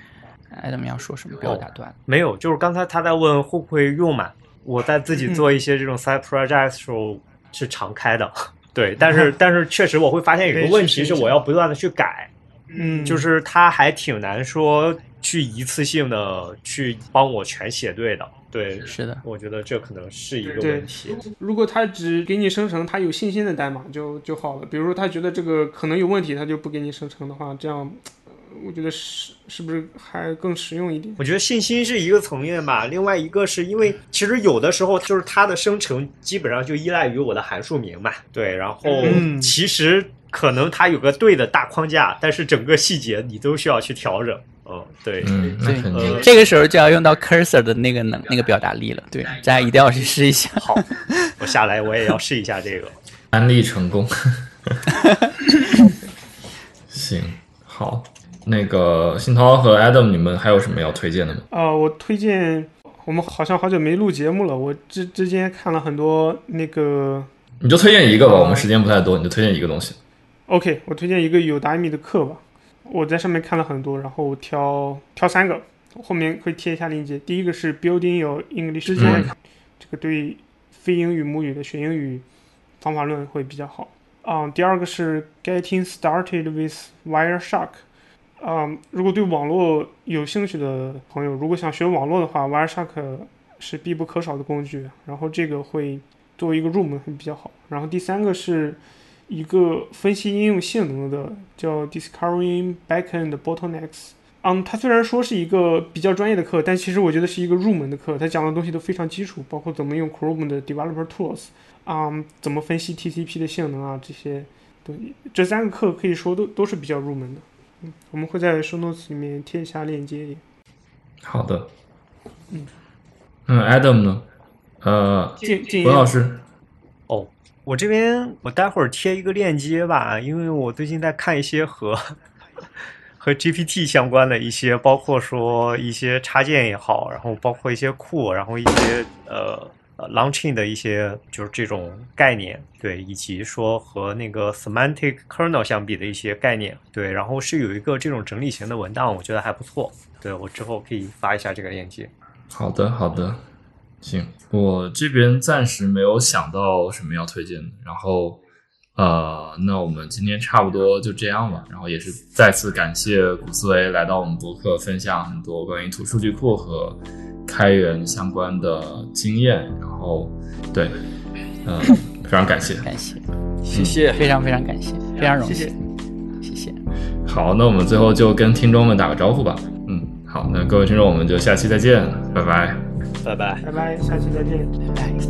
，Adam 要说什么？不要打断。
没有，就是刚才他在问会不会用嘛？我在自己做一些这种 side project 的时候是常开的，对。但是 但是确实我会发现有个问题是我要不断的去改，
嗯，
就是他还挺难说去一次性的去帮我全写对的。对，
是的，
我觉得这可能是一个问题。
如果他只给你生成他有信心的代码就就好了。比如说他觉得这个可能有问题，他就不给你生成的话，这样。我觉得是是不是还更实用一点？
我觉得信心是一个层面吧，另外一个是因为其实有的时候就是它的生成基本上就依赖于我的函数名嘛，对，然后
嗯
其实可能它有个对的大框架，但是整个细节你都需要去调整。哦，对，
对。
呃
这个时候就要用到 cursor 的那个能那个表达力了。对，大家一定要去试一下。
好，我下来我也要试一下这个。
安利成功。行，好，那个新涛和 Adam，你们还有什么要推荐的吗？
呃，我推荐，我们好像好久没录节目了。我之之前看了很多那个
你就推荐一个吧，
哦
我们时间不太多，你就推荐一个东西。
OK，我推荐一个有达米的课吧。我在上面看了很多，然后我挑挑三个，后面会贴一下链接。第一个是 Building Your English 这个对非英语母语的学英语方法论会比较好。嗯、第二个是 Getting Started with Wireshark。啊、如果对网络有兴趣的朋友，如果想学网络的话，Wireshark 是必不可少的工具。然后这个会作为一个入门会比较好。然后第三个是一个分析应用性能的，叫 Discovering Backend Bottlenecks。嗯，它虽然说是一个比较专业的课，但其实我觉得是一个入门的课。它讲的东西都非常基础，包括怎么用 Chrome 的 Developer Tools，嗯，怎么分析 TCP 的性能啊，这些东西。这三个课可以说都都是比较入门的。嗯，我们会在 show notes 里面贴一下链接。
好的。嗯嗯，Adam 呢？呃，
建建议
文老师，
哦，我这边我待会儿贴一个链接吧，因为我最近在看一些和 和 GPT 相关的一些，包括说一些插件也好，然后包括一些库，然后一些呃 launching 的一些就是这种概念，对，以及说和那个 semantic kernel 相比的一些概念，对，然后是有一个这种整理型的文档，我觉得还不错，对我之后可以发一下这个链接。
好的，好的，行，我这边暂时没有想到什么要推荐的，然后呃，那我们今天差不多就这样吧，然后也是再次感谢古思维来到我们博客分享很多关于图数据库和开源相关的经验，然后对，嗯、非常感谢。
感谢，
谢谢
非常非常感谢，非常荣
谢谢
幸，谢谢。
好，那我们最后就跟听众们打个招呼吧。嗯，好，那各位听众，我们就下期再见，拜拜。
拜拜。
拜拜，下期再见。
拜拜。